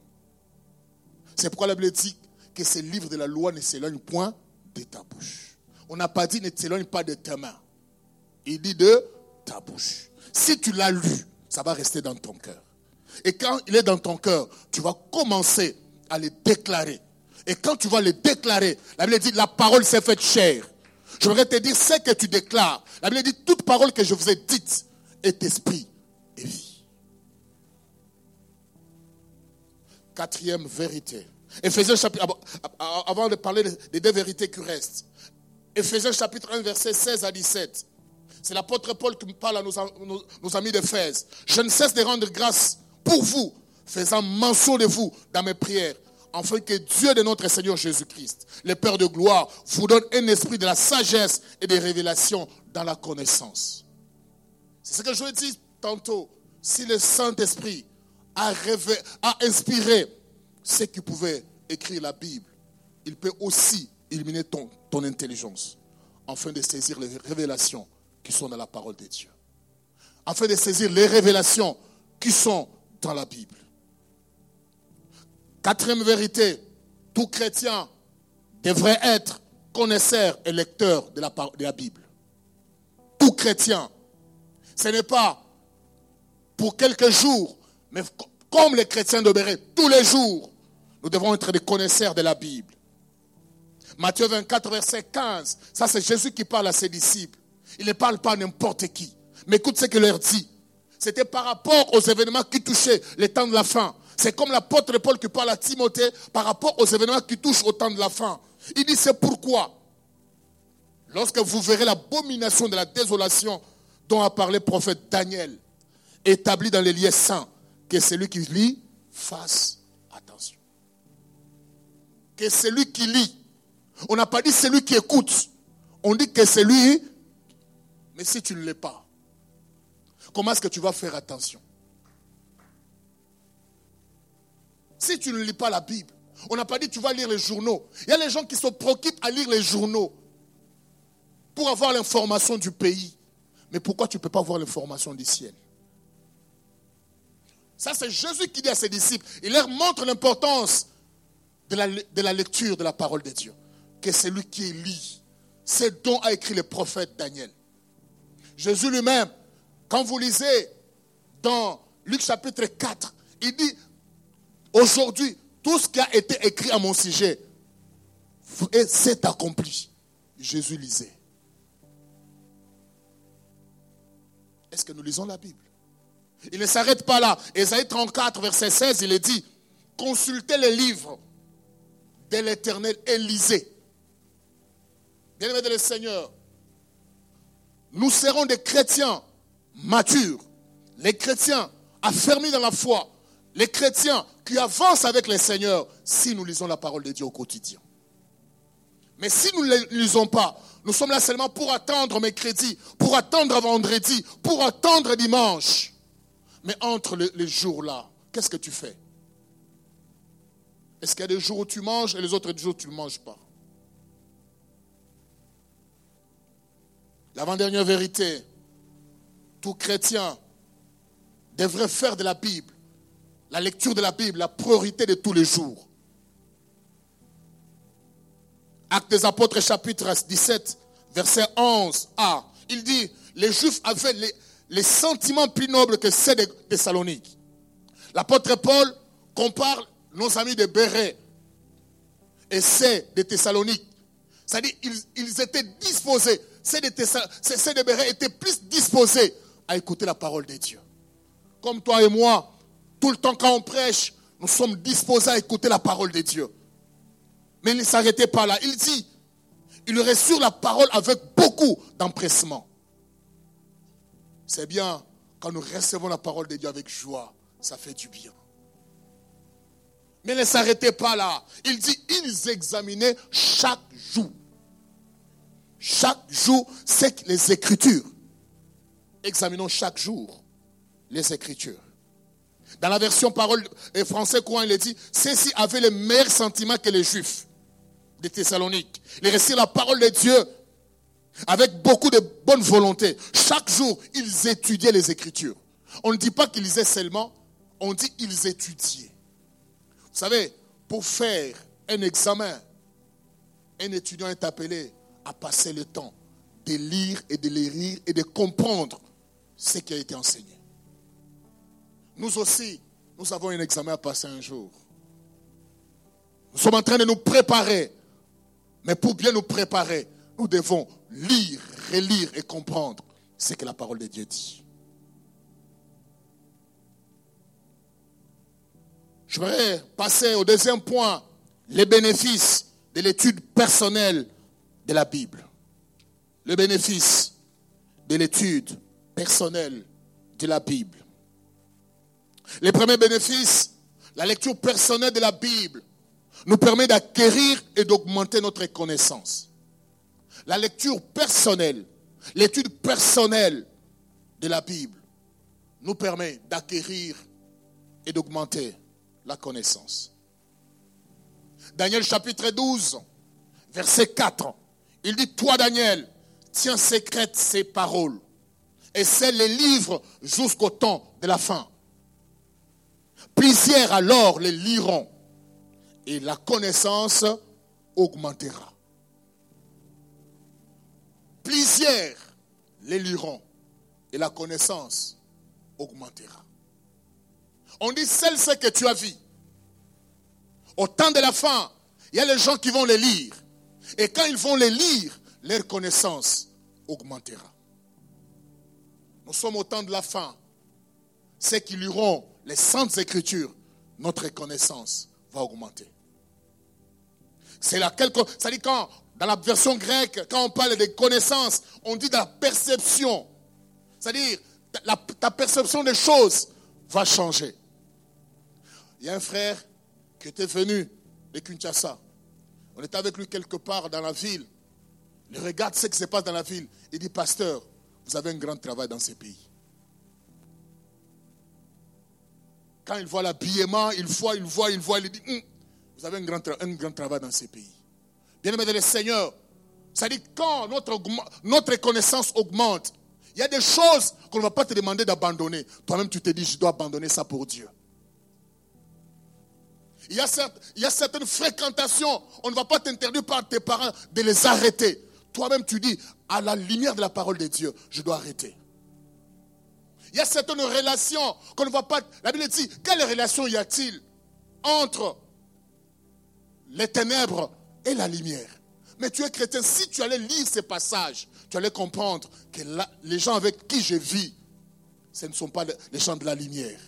C'est pourquoi la Bible dit que ces livres de la loi ne s'éloignent point de ta bouche. On n'a pas dit ne s'éloigne pas de tes mains. Il dit de ta bouche. Si tu l'as lu, ça va rester dans ton cœur. Et quand il est dans ton cœur, tu vas commencer à le déclarer. Et quand tu vas le déclarer, la Bible dit la parole s'est faite chair. Je voudrais te dire ce que tu déclares. La Bible dit toute parole que je vous ai dite est esprit et vie. Quatrième vérité. Ephésiens chapitre, avant de parler des deux vérités qui restent. Ephésiens chapitre 1, verset 16 à 17. C'est l'apôtre Paul qui parle à nos, amis d'Éphèse. Je ne cesse de rendre grâce pour vous, faisant mention de vous dans mes prières, afin que Dieu de notre Seigneur Jésus-Christ, le Père de gloire, vous donne un esprit de la sagesse et des révélations dans la connaissance. C'est ce que je dit tantôt. Si le Saint-Esprit a, a inspiré ceux qui pouvaient écrire la Bible, il peut aussi illuminer ton, ton intelligence afin de saisir les révélations qui sont dans la parole de Dieu. Afin de saisir les révélations qui sont dans la Bible. Quatrième vérité, tout chrétien devrait être connaisseur et lecteur de la, de la Bible. Tout chrétien. Ce n'est pas pour quelques jours, mais comme les chrétiens de Béret, tous les jours, nous devons être des connaisseurs de la Bible. Matthieu 24, verset 15, ça c'est Jésus qui parle à ses disciples. Il ne parle pas à n'importe qui. Mais écoute ce qu'il leur dit. C'était par rapport aux événements qui touchaient les temps de la fin. C'est comme l'apôtre Paul qui parle à Timothée par rapport aux événements qui touchent au temps de la fin. Il dit c'est pourquoi, lorsque vous verrez l'abomination de la désolation dont a parlé le prophète Daniel, établi dans les lieux saints, que celui qui lit fasse attention. Que celui qui lit. On n'a pas dit celui qui écoute. On dit que celui mais si tu ne l'es pas, comment est-ce que tu vas faire attention? Si tu ne lis pas la Bible, on n'a pas dit tu vas lire les journaux. Il y a les gens qui se préoccupent à lire les journaux pour avoir l'information du pays. Mais pourquoi tu ne peux pas avoir l'information du ciel? Ça, c'est Jésus qui dit à ses disciples. Il leur montre l'importance de la, de la lecture de la parole de Dieu. Que c'est lui qui lit. C'est dont a écrit le prophète Daniel. Jésus lui-même, quand vous lisez dans Luc chapitre 4, il dit, aujourd'hui, tout ce qui a été écrit à mon sujet s'est accompli. Jésus lisait. Est-ce que nous lisons la Bible? Il ne s'arrête pas là. Ésaïe 34, verset 16, il est dit, consultez les livres de l'Éternel et lisez. Bien-aimé de le Seigneur, nous serons des chrétiens matures, les chrétiens affermis dans la foi, les chrétiens qui avancent avec le Seigneur si nous lisons la parole de Dieu au quotidien. Mais si nous ne lisons pas, nous sommes là seulement pour attendre mercredi, pour attendre vendredi, pour attendre dimanche. Mais entre les jours là, qu'est-ce que tu fais? Est-ce qu'il y a des jours où tu manges et les autres jours où tu ne manges pas? L'avant-dernière vérité, tout chrétien devrait faire de la Bible, la lecture de la Bible, la priorité de tous les jours. Actes des Apôtres chapitre 17, verset 11 a il dit, les Juifs avaient les, sentiments plus nobles que ceux de Thessalonique. L'apôtre Paul compare nos amis de Béret et ceux de Thessalonique. C'est-à-dire ils, étaient disposés, ceux de, étaient plus disposés à écouter la parole de Dieu. Comme toi et moi, tout le temps quand on prêche, nous sommes disposés à écouter la parole de Dieu. Mais il ne s'arrêtait pas là. Il dit, il reçut la parole avec beaucoup d'empressement. C'est bien quand nous recevons la parole de Dieu avec joie, ça fait du bien. Mais ne s'arrêtez pas là. Il dit, ils examinaient chaque jour. Chaque jour, c'est les Écritures. Examinons chaque jour les Écritures. Dans la version parole français courant, il est dit, ceux-ci avaient les meilleurs sentiments que les Juifs de Thessalonique. Ils récitaient la parole de Dieu avec beaucoup de bonne volonté. Chaque jour, ils étudiaient les Écritures. On ne dit pas qu'ils lisaient seulement, on dit qu'ils étudiaient. Vous savez, pour faire un examen, un étudiant est appelé à passer le temps de lire et de les lire et de comprendre ce qui a été enseigné. Nous aussi, nous avons un examen à passer un jour. Nous sommes en train de nous préparer. Mais pour bien nous préparer, nous devons lire, relire et comprendre ce que la parole de Dieu dit. Je vais passer au deuxième point, les bénéfices de l'étude personnelle de la Bible. Le bénéfice de l'étude personnelle de la Bible. Les premiers bénéfices, la lecture personnelle de la Bible nous permet d'acquérir et d'augmenter notre connaissance. La lecture personnelle, l'étude personnelle de la Bible nous permet d'acquérir et d'augmenter la connaissance. Daniel chapitre 12, verset 4, il dit, toi Daniel, tiens secrète ces paroles et c'est les livres jusqu'au temps de la fin. Plusieurs alors les liront et la connaissance augmentera. Plusieurs les liront et la connaissance augmentera. On dit celle ce que tu as vu. Au temps de la fin, il y a les gens qui vont les lire. Et quand ils vont les lire, leur connaissance augmentera. Nous sommes au temps de la fin. Ceux qui liront les saintes écritures, notre connaissance va augmenter. C'est laquelle, ça dit quand, dans la version grecque, quand on parle de connaissances, on dit de la perception. C'est-à-dire, ta perception des choses va changer. Il y a un frère qui était venu de Kinshasa. On était avec lui quelque part dans la ville. Il regarde ce qui se passe dans la ville. Il dit, pasteur, vous avez un grand travail dans ces pays. Quand il voit l'habillement, il voit, il voit, il voit, il dit, hum, vous avez un grand, un grand travail dans ces pays. Bien aimé le Seigneur, ça dit quand notre, notre connaissance augmente, il y a des choses qu'on ne va pas te demander d'abandonner. Toi-même, tu te dis, je dois abandonner ça pour Dieu. Il y, a il y a certaines fréquentations, on ne va pas t'interdire par tes parents de les arrêter. Toi-même, tu dis, à la lumière de la parole de Dieu, je dois arrêter. Il y a certaines relations qu'on ne va pas. La Bible dit, quelle relation y a-t-il entre les ténèbres et la lumière? Mais tu es chrétien, si tu allais lire ces passages, tu allais comprendre que les gens avec qui je vis, ce ne sont pas les gens de la lumière.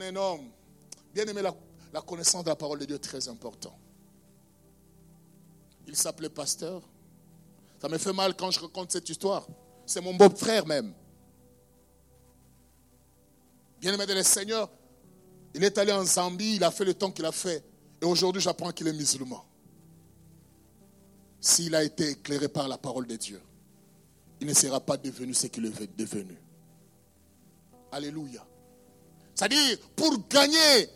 Un homme, bien aimé la, connaissance de la parole de Dieu, très important. Il s'appelait pasteur. Ça me fait mal quand je raconte cette histoire. C'est mon beau-frère même. Bien aimé de le Seigneur, il est allé en Zambie, il a fait le temps qu'il a fait. Et aujourd'hui, j'apprends qu'il est musulman. S'il a été éclairé par la parole de Dieu, il ne sera pas devenu ce qu'il est devenu. Alléluia. C'est-à-dire, pour gagner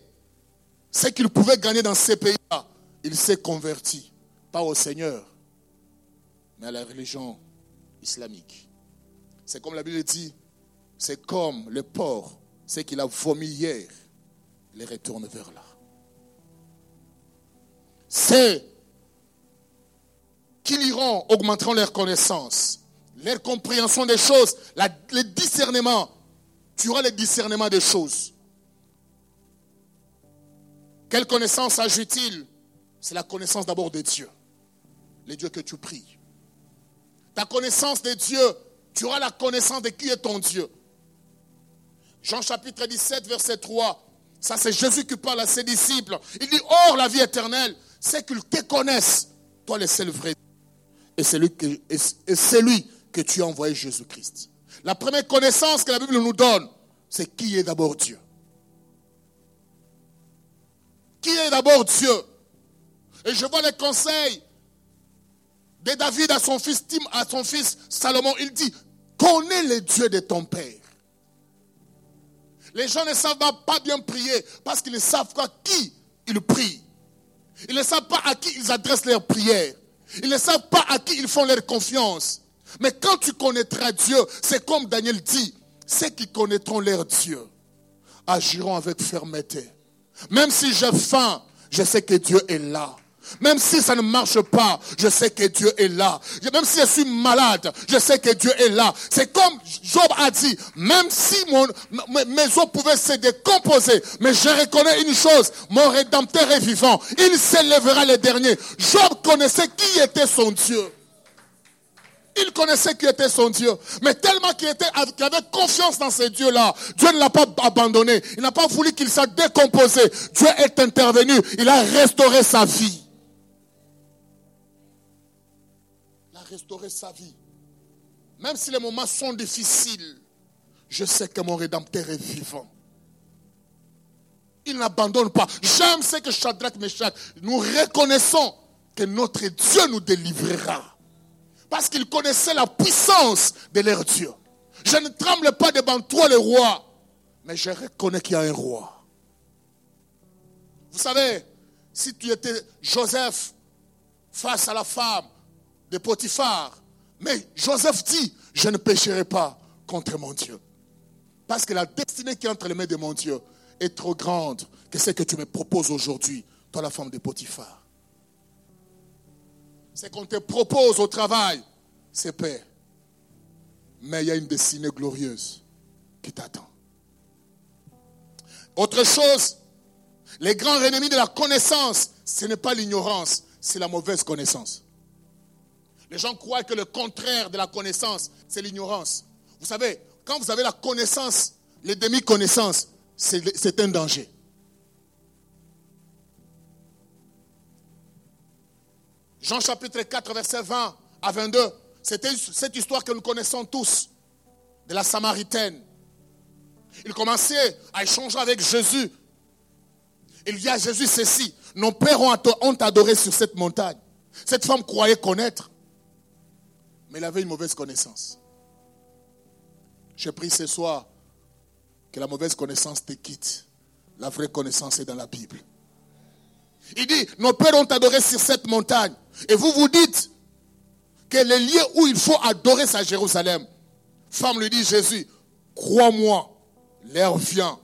ce qu'il pouvait gagner dans ces pays-là, il s'est converti, pas au Seigneur, mais à la religion islamique. C'est comme la Bible dit, c'est comme le porc, ce qu'il a vomi hier les retourne vers là. c'est qu'ils iront, augmenteront leur connaissance, leur compréhension des choses, le discernement. Tu auras le discernement des choses. Quelle connaissance ajoute-t-il? C'est la connaissance d'abord de Dieu. Les dieux que tu pries. Ta connaissance de Dieu, tu auras la connaissance de qui est ton Dieu. Jean chapitre 17, verset 3. Ça, c'est Jésus qui parle à ses disciples. Il dit, Or, la vie éternelle, c'est qu'ils te connaissent, toi le seul vrai. Et c'est lui, que, lui que tu as envoyé Jésus-Christ. La première connaissance que la Bible nous donne, c'est qui est d'abord Dieu. Qui est d'abord Dieu? Et je vois les conseils de David à son fils Tim, à son fils Salomon. Il dit, connais le Dieu de ton Père. Les gens ne savent pas bien prier parce qu'ils ne savent pas qui ils prient. Ils ne savent pas à qui ils adressent leurs prières. Ils ne savent pas à qui ils font leur confiance. Mais quand tu connaîtras Dieu, c'est comme Daniel dit, ceux qui connaîtront leur Dieu agiront avec fermeté. Même si j'ai faim, je sais que Dieu est là. Même si ça ne marche pas, je sais que Dieu est là. Même si je suis malade, je sais que Dieu est là. C'est comme Job a dit, même si mes os pouvaient se décomposer, mais je reconnais une chose, mon Rédempteur est vivant. Il s'élèvera le dernier. Job connaissait qui était son Dieu. Il connaissait qui était son Dieu. Mais tellement qu'il avait confiance dans ce Dieu-là, Dieu ne l'a pas abandonné. Il n'a pas voulu qu'il soit décomposé. Dieu est intervenu. Il a restauré sa vie. restaurer sa vie. Même si les moments sont difficiles, je sais que mon Rédempteur est vivant. Il n'abandonne pas. J'aime ce que Shadrach, Meshach, nous reconnaissons que notre Dieu nous délivrera. Parce qu'il connaissait la puissance de leur Dieu. Je ne tremble pas devant toi, le roi, mais je reconnais qu'il y a un roi. Vous savez, si tu étais Joseph face à la femme, de Potiphar. Mais Joseph dit, je ne pécherai pas contre mon Dieu. Parce que la destinée qui est entre les mains de mon Dieu est trop grande que ce que tu me proposes aujourd'hui, toi la femme de Potiphar. Ce qu'on te propose au travail, c'est paix. Mais il y a une destinée glorieuse qui t'attend. Autre chose, les grands ennemis de la connaissance, ce n'est pas l'ignorance, c'est la mauvaise connaissance. Les gens croient que le contraire de la connaissance, c'est l'ignorance. Vous savez, quand vous avez la connaissance, les demi-connaissances, c'est un danger. Jean chapitre 4, verset 20 à 22, c'était cette histoire que nous connaissons tous, de la Samaritaine. Il commençait à échanger avec Jésus. Il dit à Jésus ceci, nos pères ont adoré sur cette montagne. Cette femme croyait connaître mais il avait une mauvaise connaissance. Je prie ce soir que la mauvaise connaissance te quitte. La vraie connaissance est dans la Bible. Il dit, nos pères ont adoré sur cette montagne. Et vous vous dites que le lieu où il faut adorer, c'est à Jérusalem. Femme lui dit, Jésus, crois-moi, l'heure vient.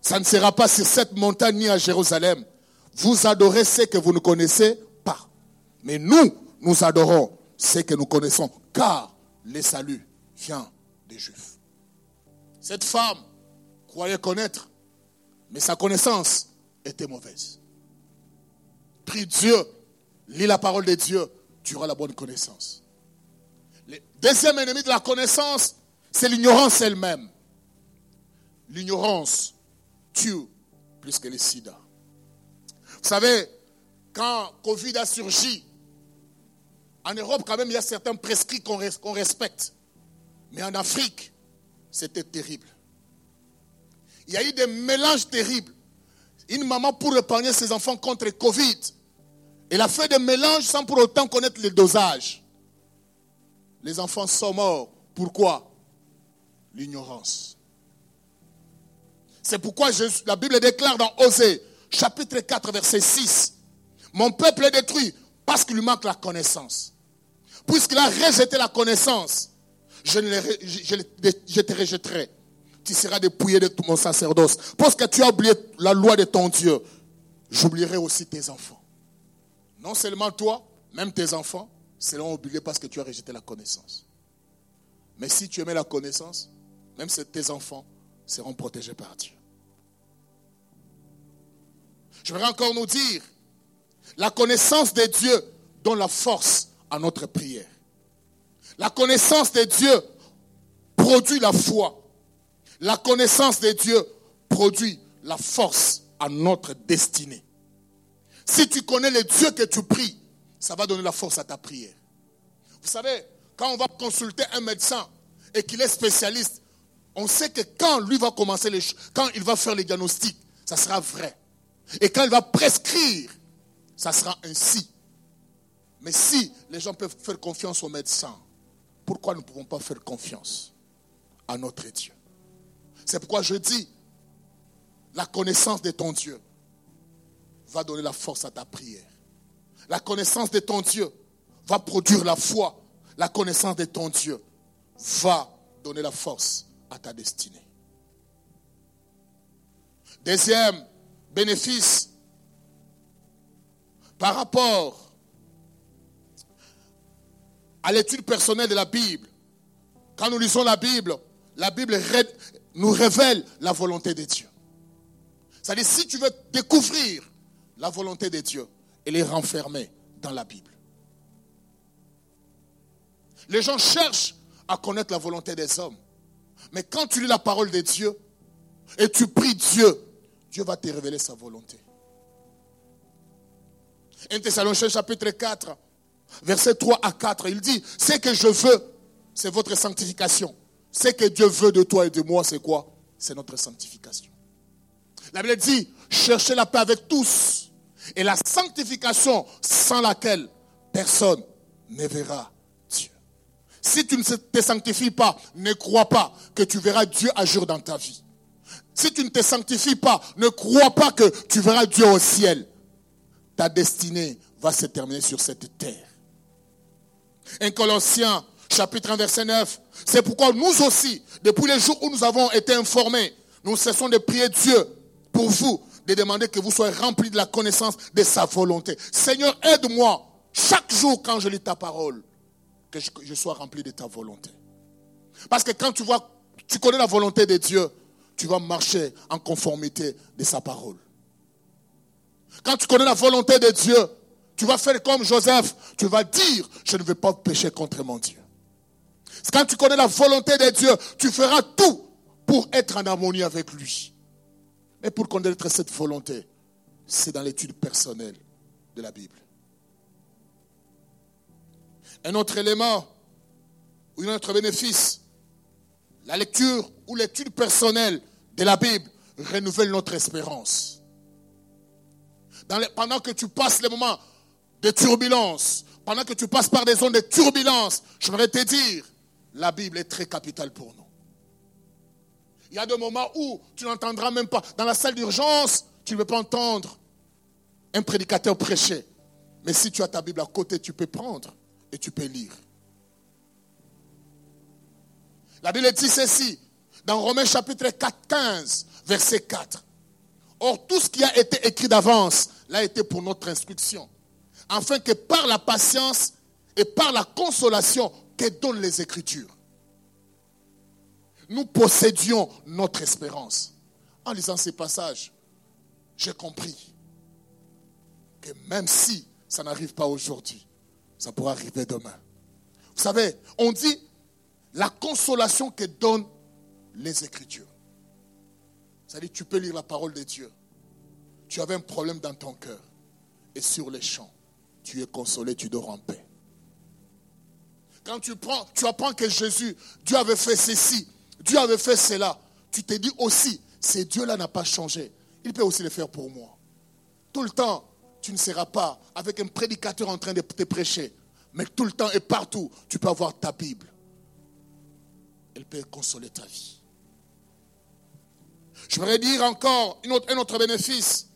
Ça ne sera pas sur cette montagne ni à Jérusalem. Vous adorez ce que vous ne connaissez pas. Mais nous, nous adorons ce que nous connaissons, car le salut vient des Juifs. Cette femme croyait connaître, mais sa connaissance était mauvaise. Prie Dieu, lis la parole de Dieu, tu auras la bonne connaissance. Le deuxième ennemi de la connaissance, c'est l'ignorance elle-même. L'ignorance tue plus que le sida. Vous savez, quand Covid a surgi, en Europe, quand même, il y a certains prescrits qu'on respecte. Mais en Afrique, c'était terrible. Il y a eu des mélanges terribles. Une maman, pour épargner ses enfants contre Covid, elle a fait des mélanges sans pour autant connaître le dosage. Les enfants sont morts. Pourquoi? L'ignorance. C'est pourquoi la Bible déclare dans Osée, chapitre 4, verset 6, Mon peuple est détruit parce qu'il lui manque la connaissance puisqu'il a rejeté la connaissance, je, te rejetterai. Tu seras dépouillé de tout mon sacerdoce. Parce que tu as oublié la loi de ton Dieu. j'oublierai aussi tes enfants. Non seulement toi, même tes enfants seront oubliés parce que tu as rejeté la connaissance. Mais si tu aimais la connaissance, même tes enfants seront protégés par Dieu. Je voudrais encore nous dire, la connaissance de Dieu donne la force à notre prière. La connaissance de Dieu produit la foi. La connaissance de Dieu produit la force à notre destinée. Si tu connais le Dieu que tu pries, ça va donner la force à ta prière. Vous savez, quand on va consulter un médecin et qu'il est spécialiste, on sait que quand lui va commencer les quand il va faire les diagnostics, ça sera vrai. Et quand il va prescrire, ça sera ainsi. Mais si les gens peuvent faire confiance au médecin, pourquoi nous ne pouvons pas faire confiance à notre Dieu? C'est pourquoi je dis, la connaissance de ton Dieu va donner la force à ta prière. La connaissance de ton Dieu va produire la foi. La connaissance de ton Dieu va donner la force à ta destinée. Deuxième bénéfice, par rapport à l'étude personnelle de la Bible, quand nous lisons la Bible, la Bible nous révèle la volonté de Dieu. C'est-à-dire, si tu veux découvrir la volonté de Dieu, elle est renfermée dans la Bible. Les gens cherchent à connaître la volonté des hommes. Mais quand tu lis la parole de Dieu et tu pries Dieu, Dieu va te révéler sa volonté. 1 Thessaloniciens chapitre 4, verset 3 à 4, il dit, ce que je veux, c'est votre sanctification. Ce que Dieu veut de toi et de moi, c'est quoi? C'est notre sanctification. La Bible dit, cherchez la paix avec tous et la sanctification sans laquelle personne ne verra Dieu. Si tu ne te sanctifies pas, ne crois pas que tu verras Dieu agir dans ta vie. Si tu ne te sanctifies pas, ne crois pas que tu verras Dieu au ciel. Ta destinée va se terminer sur cette terre. Un Colossiens chapitre 1 verset 9. C'est pourquoi nous aussi, depuis les jours où nous avons été informés, nous cessons de prier Dieu pour vous, de demander que vous soyez remplis de la connaissance de sa volonté. Seigneur, aide-moi chaque jour quand je lis ta parole, que je, sois rempli de ta volonté. Parce que quand tu vois, tu connais la volonté de Dieu, tu vas marcher en conformité de sa parole. Quand tu connais la volonté de Dieu, tu vas faire comme Joseph. Tu vas dire, je ne vais pas pécher contre mon Dieu. Quand tu connais la volonté de Dieu, tu feras tout pour être en harmonie avec lui. Mais pour connaître cette volonté, c'est dans l'étude personnelle de la Bible. Un autre élément, ou un autre bénéfice, la lecture ou l'étude personnelle de la Bible renouvelle notre espérance. pendant que tu passes les moments de turbulence, pendant que tu passes par des zones de turbulence, je voudrais te dire, la Bible est très capitale pour nous. Il y a des moments où tu n'entendras même pas. Dans la salle d'urgence, tu ne veux pas entendre un prédicateur prêcher. Mais si tu as ta Bible à côté, tu peux prendre et tu peux lire. La Bible dit ceci, dans Romains chapitre 4, 15, verset 4. Or, tout ce qui a été écrit d'avance l'a été pour notre instruction, afin que par la patience et par la consolation que donnent les Écritures, nous possédions notre espérance. En lisant ces passages, j'ai compris que même si ça n'arrive pas aujourd'hui, ça pourra arriver demain. Vous savez, on dit la consolation que donnent les Écritures. C'est-à-dire, tu peux lire la parole de Dieu. Tu avais un problème dans ton cœur. Et sur les champs, tu es consolé, tu dors en paix. Quand tu prends, tu apprends que Jésus, Dieu avait fait ceci, Dieu avait fait cela. Tu te dis aussi, ce Dieu-là n'a pas changé. Il peut aussi le faire pour moi. Tout le temps, tu ne seras pas avec un prédicateur en train de te prêcher. Mais tout le temps et partout, tu peux avoir ta Bible. Elle peut consoler ta vie. Je voudrais dire encore un autre bénéfice.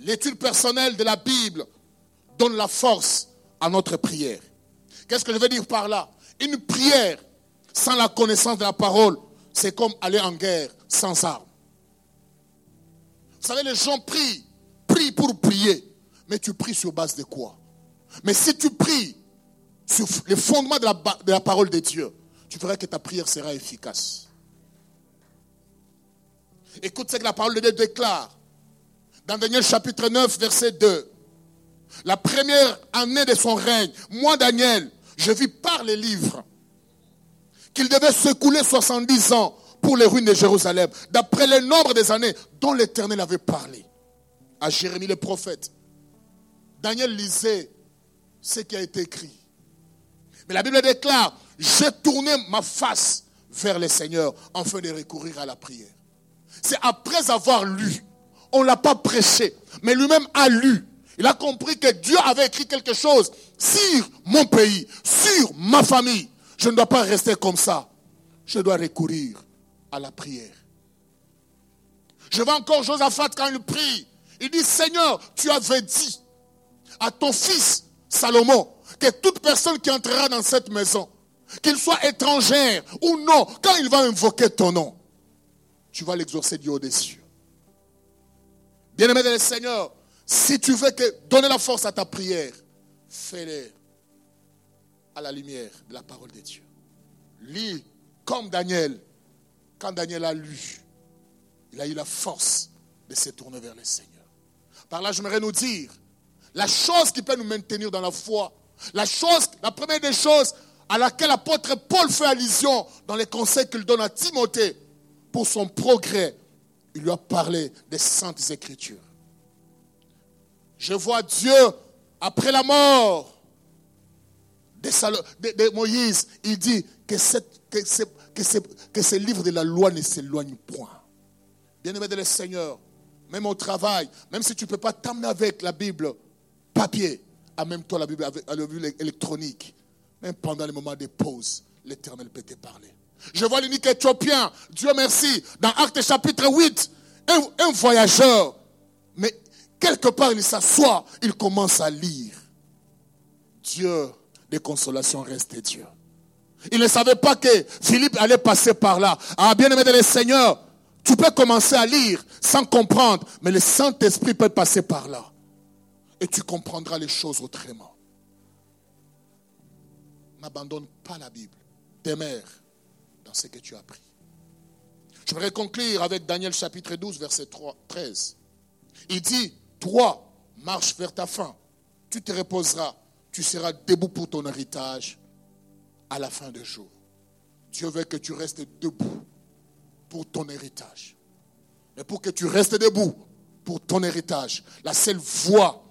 L'étude personnelle de la Bible donne la force à notre prière. Qu'est-ce que je veux dire par là? Une prière sans la connaissance de la parole, c'est comme aller en guerre sans armes. Vous savez, les gens prient, prient pour prier. Mais tu pries sur base de quoi? Mais si tu pries sur les fondements de la, parole de Dieu, tu verras que ta prière sera efficace. Écoute ce que la parole de Dieu déclare. Dans Daniel chapitre 9, verset 2. La première année de son règne, moi Daniel, je vis par les livres qu'il devait s'écouler 70 ans pour les ruines de Jérusalem, d'après le nombre des années dont l'Éternel avait parlé à Jérémie le prophète. Daniel lisait ce qui a été écrit. Mais la Bible déclare, j'ai tourné ma face vers le Seigneur afin de recourir à la prière. C'est après avoir lu, on ne l'a pas prêché, mais lui-même a lu. Il a compris que Dieu avait écrit quelque chose sur mon pays, sur ma famille. Je ne dois pas rester comme ça. Je dois recourir à la prière. Je vois encore Josaphat quand il prie. Il dit, Seigneur, tu avais dit à ton fils Salomon que toute personne qui entrera dans cette maison, qu'il soit étrangère ou non, quand il va invoquer ton nom, tu vas l'exaucer du haut des cieux. Bien-aimé de Seigneur, si tu veux donner la force à ta prière, fais-le à la lumière de la parole de Dieu. Lis comme Daniel. Quand Daniel a lu, il a eu la force de se tourner vers le Seigneur. Par là, j'aimerais nous dire, la chose qui peut nous maintenir dans la foi, la chose, la première des choses à laquelle l'apôtre Paul fait allusion dans les conseils qu'il donne à Timothée pour son progrès, il lui a parlé des saintes écritures. Je vois Dieu après la mort de, Moïse, il dit que, ce livre de la loi ne s'éloigne point. Bien-aimé de le Seigneur, même au travail, même si tu ne peux pas t'amener avec la Bible papier, amène-toi la Bible avec la Bible électronique. Même pendant les moments de pause, l'Éternel peut te parler. Je vois l'unique Éthiopien, Dieu merci, dans Actes chapitre 8, un, un voyageur. Mais quelque part, il s'assoit, il commence à lire. Dieu des consolations reste Dieu. Il ne savait pas que Philippe allait passer par là. Ah, bien aimé de le Seigneur, tu peux commencer à lire sans comprendre, mais le Saint-Esprit peut passer par là. Et tu comprendras les choses autrement. N'abandonne pas la Bible. Demeure dans ce que tu as appris. Je voudrais conclure avec Daniel chapitre 12, verset 3, 13. Il dit, toi, marche vers ta fin. Tu te reposeras. Tu seras debout pour ton héritage à la fin des jours. Dieu veut que tu restes debout pour ton héritage. Mais pour que tu restes debout pour ton héritage, la seule voie,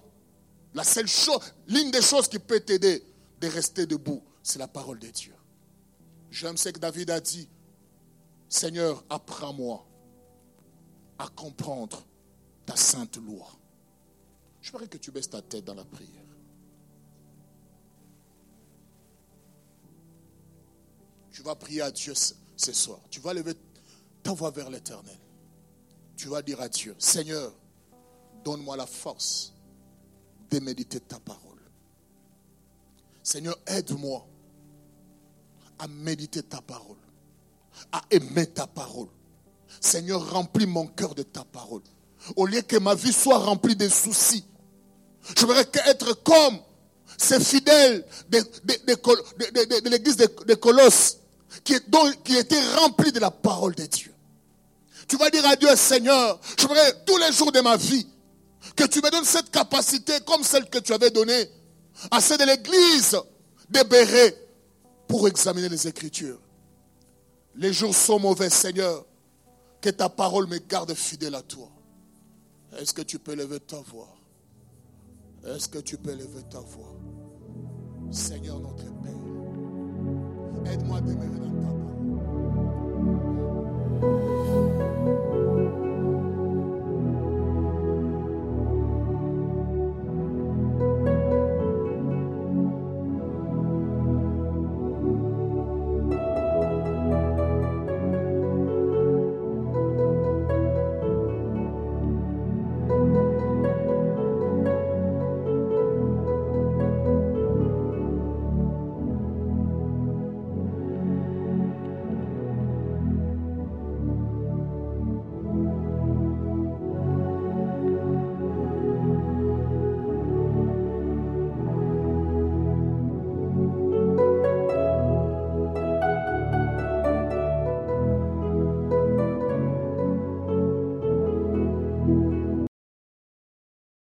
la seule chose, l'une des choses qui peut t'aider de rester debout, c'est la parole de Dieu. J'aime ce que David a dit. Seigneur, apprends-moi à comprendre ta sainte loi. Je voudrais que tu baisses ta tête dans la prière. Tu vas prier à Dieu ce soir. Tu vas lever ta voix vers l'éternel. Tu vas dire à Dieu, Seigneur, donne-moi la force de méditer ta parole. Seigneur, aide-moi à méditer ta parole, à aimer ta parole. Seigneur, remplis mon cœur de ta parole. Au lieu que ma vie soit remplie de soucis, je voudrais être comme ces fidèles de, l'église de, Colosses qui, qui étaient remplis de la parole de Dieu. Tu vas dire à Dieu, Seigneur, je voudrais tous les jours de ma vie que tu me donnes cette capacité comme celle que tu avais donnée à celle de l'église de Béret pour examiner les Écritures. Les jours sont mauvais, Seigneur. Que ta parole me garde fidèle à toi. Est-ce que tu peux lever ta voix? Est-ce que tu peux lever ta voix? Seigneur notre Père, aide-moi à demeurer dans ta parole.